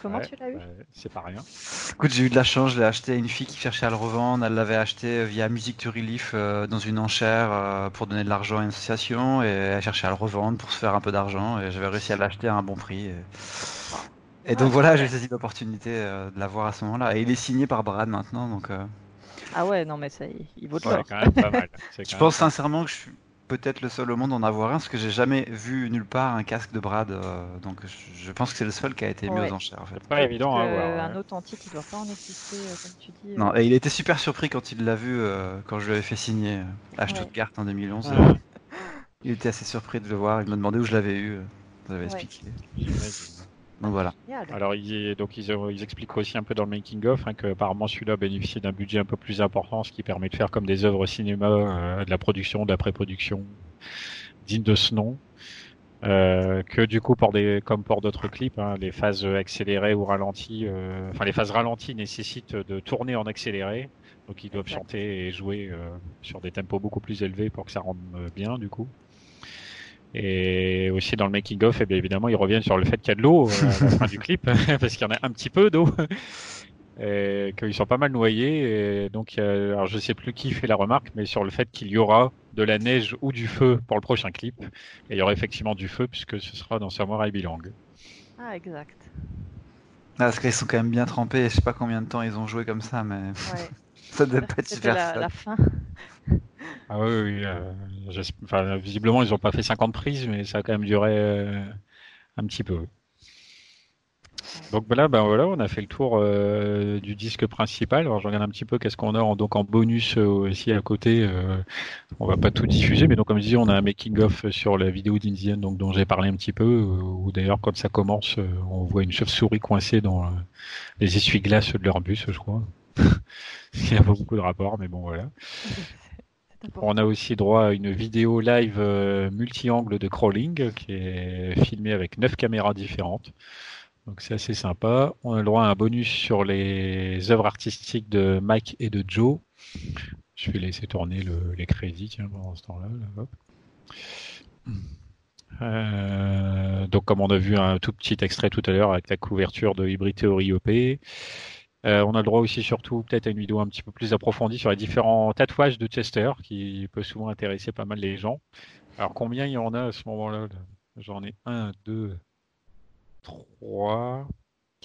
Comment tu l'as eu C'est pas rien. Écoute, j'ai eu de la chance, je l'ai acheté à une fille qui cherchait à le revendre. Elle l'avait acheté via Music to Relief euh, dans une enchère euh, pour donner de l'argent à une association et elle cherchait à le revendre pour se faire un peu d'argent et j'avais réussi à l'acheter à un bon prix. Et, donc voilà, j'ai saisi l'opportunité euh, de l'avoir à ce moment-là. Et il est signé par Brad maintenant, donc. Ah ouais, non mais ça, il vaut de l'or. Je pense sincèrement que je suis peut-être le seul au monde à en avoir un, parce que j'ai jamais vu nulle part un casque de Brad. Euh, donc je, pense que c'est le seul qui a été mis aux enchères. En fait. pas évident à avoir. Un authentique, il doit pas en exister, euh, comme tu dis. Non, euh. et il était super surpris quand il l'a vu, quand je lui avais fait signer à Stuttgart en 2011. il était assez surpris de le voir. Il m'a demandé où je l'avais eu. J'avais expliqué. Donc voilà. Alors ils, donc ils, ils, expliquent aussi un peu dans le making of hein, que apparemment celui-là bénéficie d'un budget un peu plus important, ce qui permet de faire comme des œuvres cinéma, euh, de la production, de la pré-production, digne de ce nom. Euh, que du coup pour des comme pour d'autres clips, hein, les phases accélérées ou ralenties, euh, enfin les phases ralenties nécessitent de tourner en accéléré, donc ils doivent chanter et jouer euh, sur des tempos beaucoup plus élevés pour que ça rende bien du coup. Et aussi dans le making of, et eh bien évidemment, ils reviennent sur le fait qu'il y a de l'eau euh, à la fin du clip, (laughs) parce qu'il y en a un petit peu d'eau, (laughs) et qu'ils sont pas mal noyés. Et donc, alors je sais plus qui fait la remarque, mais sur le fait qu'il y aura de la neige ou du feu pour le prochain clip. Et il y aura effectivement du feu puisque ce sera dans Samurai Bilang. Ah, exact. Ah, parce qu'ils sont quand même bien trempés. Je sais pas combien de temps ils ont joué comme ça, mais ouais. (laughs) ça doit pas être super. La, la fin. Ah oui, oui. Euh, enfin, visiblement, ils n'ont pas fait 50 prises, mais ça a quand même duré euh, un petit peu. Donc voilà, ben voilà, on a fait le tour euh, du disque principal. Alors je regarde un petit peu qu'est-ce qu'on a en, donc en bonus euh, aussi à côté. Euh, on va pas tout diffuser, mais donc comme je dis, on a un making of sur la vidéo d'Indian, donc dont j'ai parlé un petit peu. Où d'ailleurs quand ça commence, on voit une chauve-souris coincée dans les essuie-glaces de leur bus, je crois. (laughs) Il y a pas beaucoup de rapports, mais bon voilà. On a aussi droit à une vidéo live multi-angle de crawling qui est filmée avec neuf caméras différentes. Donc c'est assez sympa. On a le droit à un bonus sur les œuvres artistiques de Mike et de Joe. Je vais laisser tourner les crédits tiens, pendant ce temps-là. Euh, donc comme on a vu un tout petit extrait tout à l'heure avec la couverture de Hybrid Theory OP. Euh, on a le droit aussi surtout peut-être à une vidéo un petit peu plus approfondie sur les différents tatouages de Chester qui peut souvent intéresser pas mal les gens. Alors combien il y en a à ce moment-là J'en ai un, deux, 3,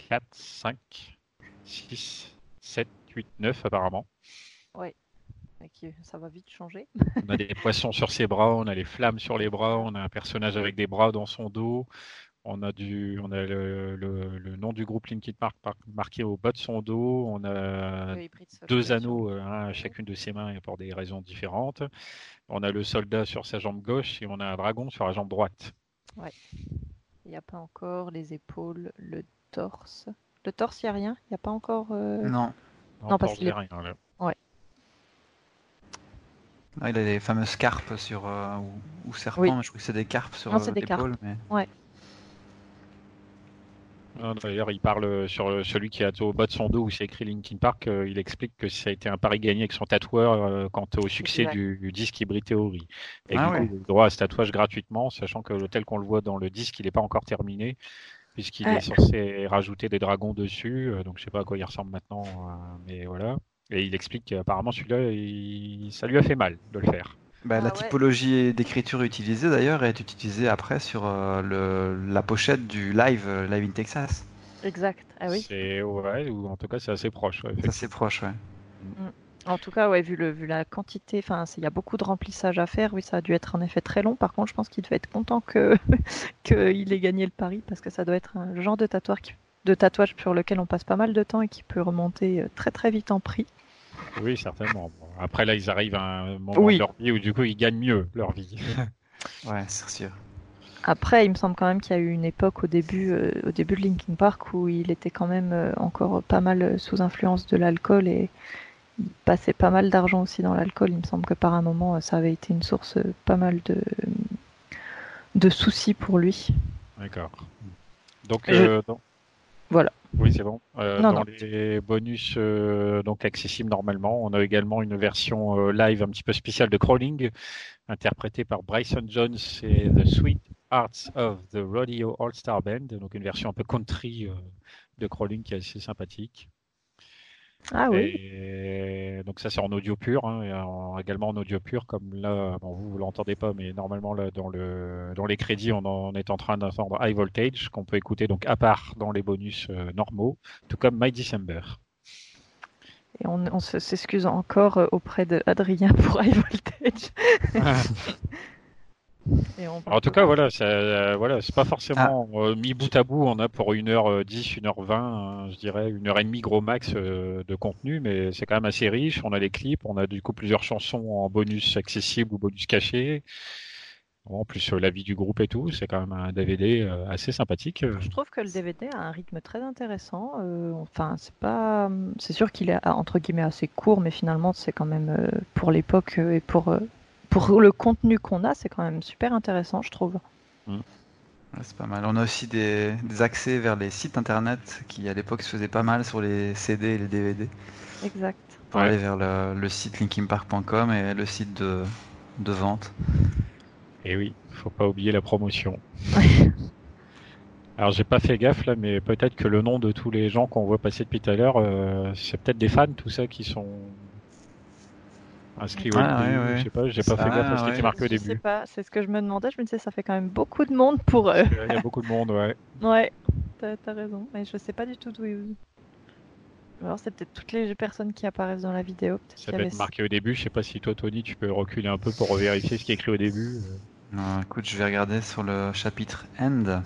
4, 5, 6, 7, 8, 9 apparemment. Ouais, ça va vite changer. on a des poissons sur ses bras, on a les flammes sur les bras, on a un personnage avec des bras dans son dos, on a, du, on a le, le, nom du groupe Linkin Park marqué au bas de son dos, on a deux anneaux euh, à chacune de ses mains pour des raisons différentes. On a le soldat sur sa jambe gauche et on a un dragon sur la jambe droite. Ouais. Il n'y a pas encore les épaules, le torse. Le torse, il n'y a rien? Il n'y a pas encore. Euh, non. Non, parce qu'il a rien. Là. Ouais. il a des fameuses carpes sur. Euh, ou, serpents, je crois que c'est des carpes sur l'épaule. Mais... Ouais. D'ailleurs, il parle sur celui qui est au bas de son dos où c'est écrit Linkin Park. Euh, il explique que ça a été un pari gagné avec son tatoueur euh, quant au succès du, disque Hybrid Theory. Et ah du coup, il a droit à ce tatouage gratuitement, sachant que tel qu'on le voit dans le disque, il n'est pas encore terminé, puisqu'il est censé rajouter des dragons dessus. Euh, donc, je sais pas à quoi il ressemble maintenant, mais voilà. Et il explique qu'apparemment, celui-là, ça lui a fait mal de le faire. Bah, la ah typologie d'écriture utilisée d'ailleurs est utilisée après sur euh, le, la pochette du live euh, Live in Texas. Exact. Ah oui. C'est ouais, ou en tout cas c'est assez proche. c'est assez proche, ouais. Mm. En tout cas, ouais, vu, le, vu la quantité, enfin, il y a beaucoup de remplissage à faire. Oui, ça a dû être en effet très long. Par contre, je pense qu'il devait être content que (laughs) qu'il ait gagné le pari parce que ça doit être un genre de tatouage, de tatouage sur lequel on passe pas mal de temps et qui peut remonter euh, très très vite en prix. Oui, certainement. Après, là, ils arrivent à un moment de leur vie où, du coup, ils gagnent mieux leur vie. (laughs) ouais, c'est sûr. Après, il me semble quand même qu'il y a eu une époque au début, euh, au début de Linkin Park où il était quand même euh, encore pas mal sous influence de l'alcool et il passait pas mal d'argent aussi dans l'alcool. Il me semble que par un moment, ça avait été une source pas mal de, de soucis pour lui. D'accord. Donc, euh, voilà. Oui, c'est bon. Euh, dans les bonus euh, donc accessibles normalement, on a également une version euh, live un petit peu spéciale de Crawling, interprétée par Bryson Jones et The Sweet Arts of the Rodeo All Star Band, donc une version un peu country de Crawling qui est assez sympathique. Ah oui. donc ça c'est en audio pur, hein, et également en audio pur, comme là, bon, vous ne l'entendez pas, mais normalement là, dans, le, dans les crédits, on, en est en train d'entendre High Voltage, qu'on peut écouter donc à part dans les bonus euh, normaux, tout comme My December. Et on, on s'excuse encore euh, auprès de Adrien pour High Voltage. (laughs) en tout cas, voilà, euh, voilà, c'est pas forcément ah. euh, mis bout à bout. On a pour 1h10, 1h20, hein, je dirais, 1h30 gros max euh, de contenu, mais c'est quand même assez riche. On a des clips, on a du coup plusieurs chansons en bonus accessible ou bonus caché. En plus, la vie du groupe et tout, c'est quand même un DVD assez sympathique. Je trouve que le DVD a un rythme très intéressant. enfin, c'est pas, c'est sûr qu'il est entre guillemets assez court, mais finalement, c'est quand même pour l'époque et pour pour le contenu qu'on a, c'est quand même super intéressant, je trouve. Mm. c'est pas mal. On a aussi des, accès vers les sites internet qui, à l'époque, se faisaient pas mal sur les CD et les DVD. Exact. Pour aller vers le, site linkimpark.com et le site de, vente. Et oui, faut pas oublier la promotion. (laughs) Alors j'ai pas fait gaffe là, mais peut-être que le nom de tous les gens qu'on voit passer depuis tout à l'heure, euh, c'est peut-être des fans, tout ça, qui sont inscrit ah, Je sais pas, j'ai pas fait gaffe à ce qui était marqué au début. Je sais pas, c'est ce que je me demandais. Je me disais, ça fait quand même beaucoup de monde pour eux. Il y a beaucoup de monde, ouais. (laughs) Ouais, t'as as raison. Mais je sais pas du tout d'où ils. Alors c'est peut-être toutes les personnes qui apparaissent dans la vidéo. Ça peut être marqué au début. Je sais pas si toi, Tony, tu peux reculer un peu pour vérifier ce qui est écrit au début. Non, écoute, je vais regarder sur le chapitre End.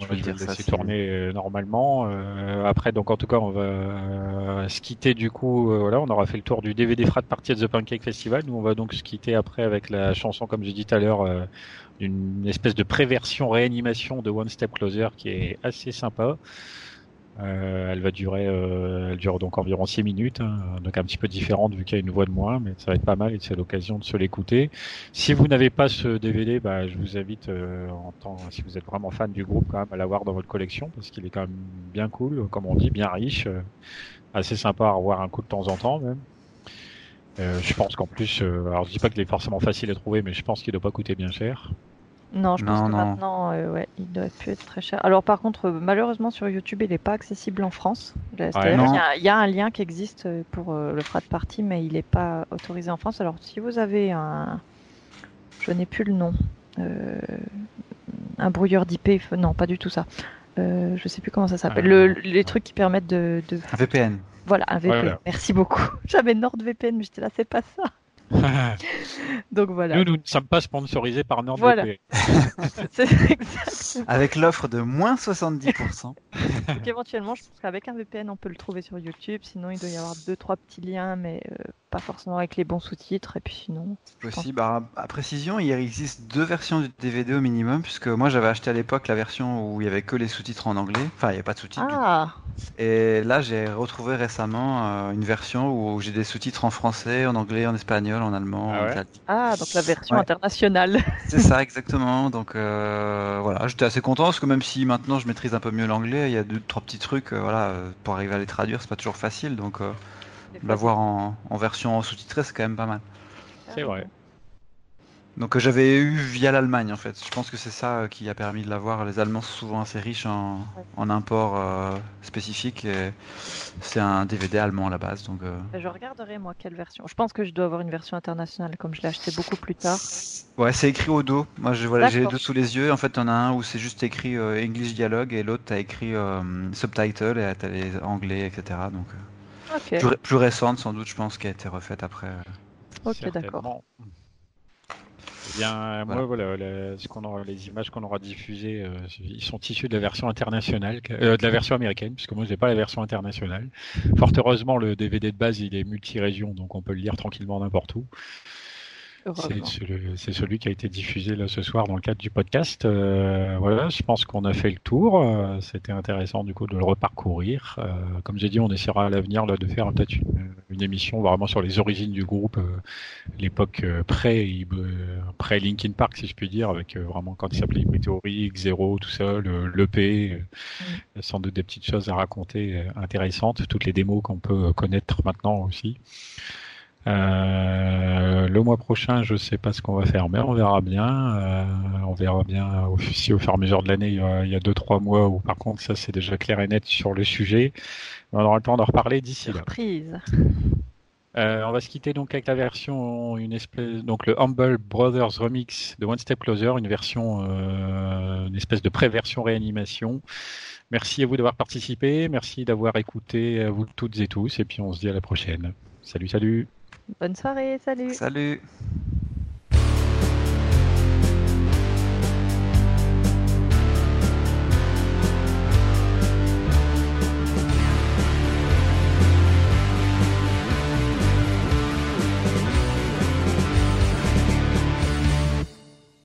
Je vais laisser tourner euh, normalement. Euh, après, donc en tout cas, on va euh, se quitter du coup. voilà, on aura fait le tour du DVD Frat Party de The Pancake Festival. Nous, on va donc se quitter après avec la chanson, comme j'ai dit tout à l'heure, d'une espèce de préversion réanimation de One Step Closer qui est assez sympa. Euh, elle va durer, euh, elle dure donc environ 6 minutes, hein, donc un petit peu différente vu qu'il y a une voix de moins, mais ça va être pas mal et c'est l'occasion de se l'écouter. Si vous n'avez pas ce DVD, bah, je vous invite, euh, en si vous êtes vraiment fan du groupe, quand même à l'avoir dans votre collection parce qu'il est quand même bien cool, comme on dit, bien riche, euh, assez sympa à revoir un coup de temps en temps même. Je pense qu'en plus, alors je dis pas qu'il est forcément facile à trouver, mais je pense qu'il doit pas coûter bien cher. Non, je pense que maintenant, euh, ouais, il doit plus être très cher. Alors par contre, euh, malheureusement sur YouTube, il n'est pas accessible en France. il, y a, un lien qui existe euh, pour le frat party, mais il n'est pas autorisé en France. Alors si vous avez un, je n'ai plus le nom, un brouilleur d'IP, non, pas du tout ça. Euh, je sais plus comment ça s'appelle. les trucs qui permettent de, Un VPN. Voilà, un VPN. Merci beaucoup. (laughs) J'avais NordVPN, mais j'étais là, c'est pas ça. (laughs) Donc voilà. Nous, nous ne sommes pas sponsorisés par NordVPN. (laughs) Avec l'offre de moins 70%. (laughs) Donc éventuellement, je pense qu'avec un VPN, on peut le trouver sur YouTube. Sinon, il doit y avoir deux, trois petits liens, mais euh, pas forcément avec les bons sous-titres. Et puis sinon. Possible. À précision, il existe deux versions du DVD au minimum, puisque moi j'avais acheté à l'époque la version où il y avait que les sous-titres en anglais. Enfin, il n'y avait pas de sous-titres. Ah. Et là, j'ai retrouvé récemment euh, une version où j'ai des sous-titres en français, en anglais, en espagnol, en allemand. Ah, ah donc la version internationale. (laughs) C'est ça, exactement. Donc euh, voilà, j'étais assez content parce que même si maintenant je maîtrise un peu mieux l'anglais, il y a deux, trois petits trucs, euh, voilà, pour arriver à les traduire, c'est pas toujours facile. Donc l'avoir en, en, version sous-titrée, c'est quand même pas mal. C'est vrai. Donc euh, j'avais eu via l'Allemagne en fait. Je pense que c'est ça euh, qui a permis de l'avoir. Les Allemands sont souvent assez riches en, en import euh, spécifique c'est un DVD allemand à la base. Donc, Je regarderai moi quelle version. Je pense que je dois avoir une version internationale comme je l'ai acheté beaucoup plus tard. Ouais, c'est écrit au dos. Moi voilà, j'ai les deux sous les yeux. En fait, on a un où c'est juste écrit English Dialogue et l'autre t'as écrit Subtitle et t'as les anglais, etc. Donc plus, plus, récente sans doute, je pense, qui a été refaite après. Ok, d'accord. Bien, moi, voilà, ce qu'on aura, les images qu'on aura diffusées, euh, ils sont issus de la version internationale, euh, de la version américaine, puisque moi, j'ai pas la version internationale. Fort heureusement, le DVD de base, il est multi-région, donc on peut le lire tranquillement n'importe où. C'est celui qui a été diffusé là ce soir dans le cadre du podcast. Euh, voilà, je pense qu'on a fait le tour. Euh, c'était intéressant du coup de le reparcourir. Euh, comme j'ai dit, on essaiera à l'avenir de faire peut-être une, émission vraiment sur les origines du groupe, l'époque pré pré Linkin Park si je puis dire, avec vraiment quand il s'appelait Meteoric, Zero, tout ça, l'EP, mm. sans doute des petites choses à raconter intéressantes, toutes les démos qu'on peut connaître maintenant aussi. Euh, le mois prochain, je sais pas ce qu'on va faire, mais on verra bien. Euh, on verra bien si au fur et à mesure de l'année, il y a deux trois mois où par contre ça c'est déjà clair et net sur le sujet. On aura le temps d'en reparler d'ici là. Surprise. Euh, on va se quitter donc avec la version, une espèce, donc le Humble Brothers Remix de One Step Closer, une version, euh, une espèce de pré-version réanimation. Merci à vous d'avoir participé, merci d'avoir écouté à vous toutes et tous, et puis on se dit à la prochaine. Salut, salut. Bonne soirée, salut. Salut.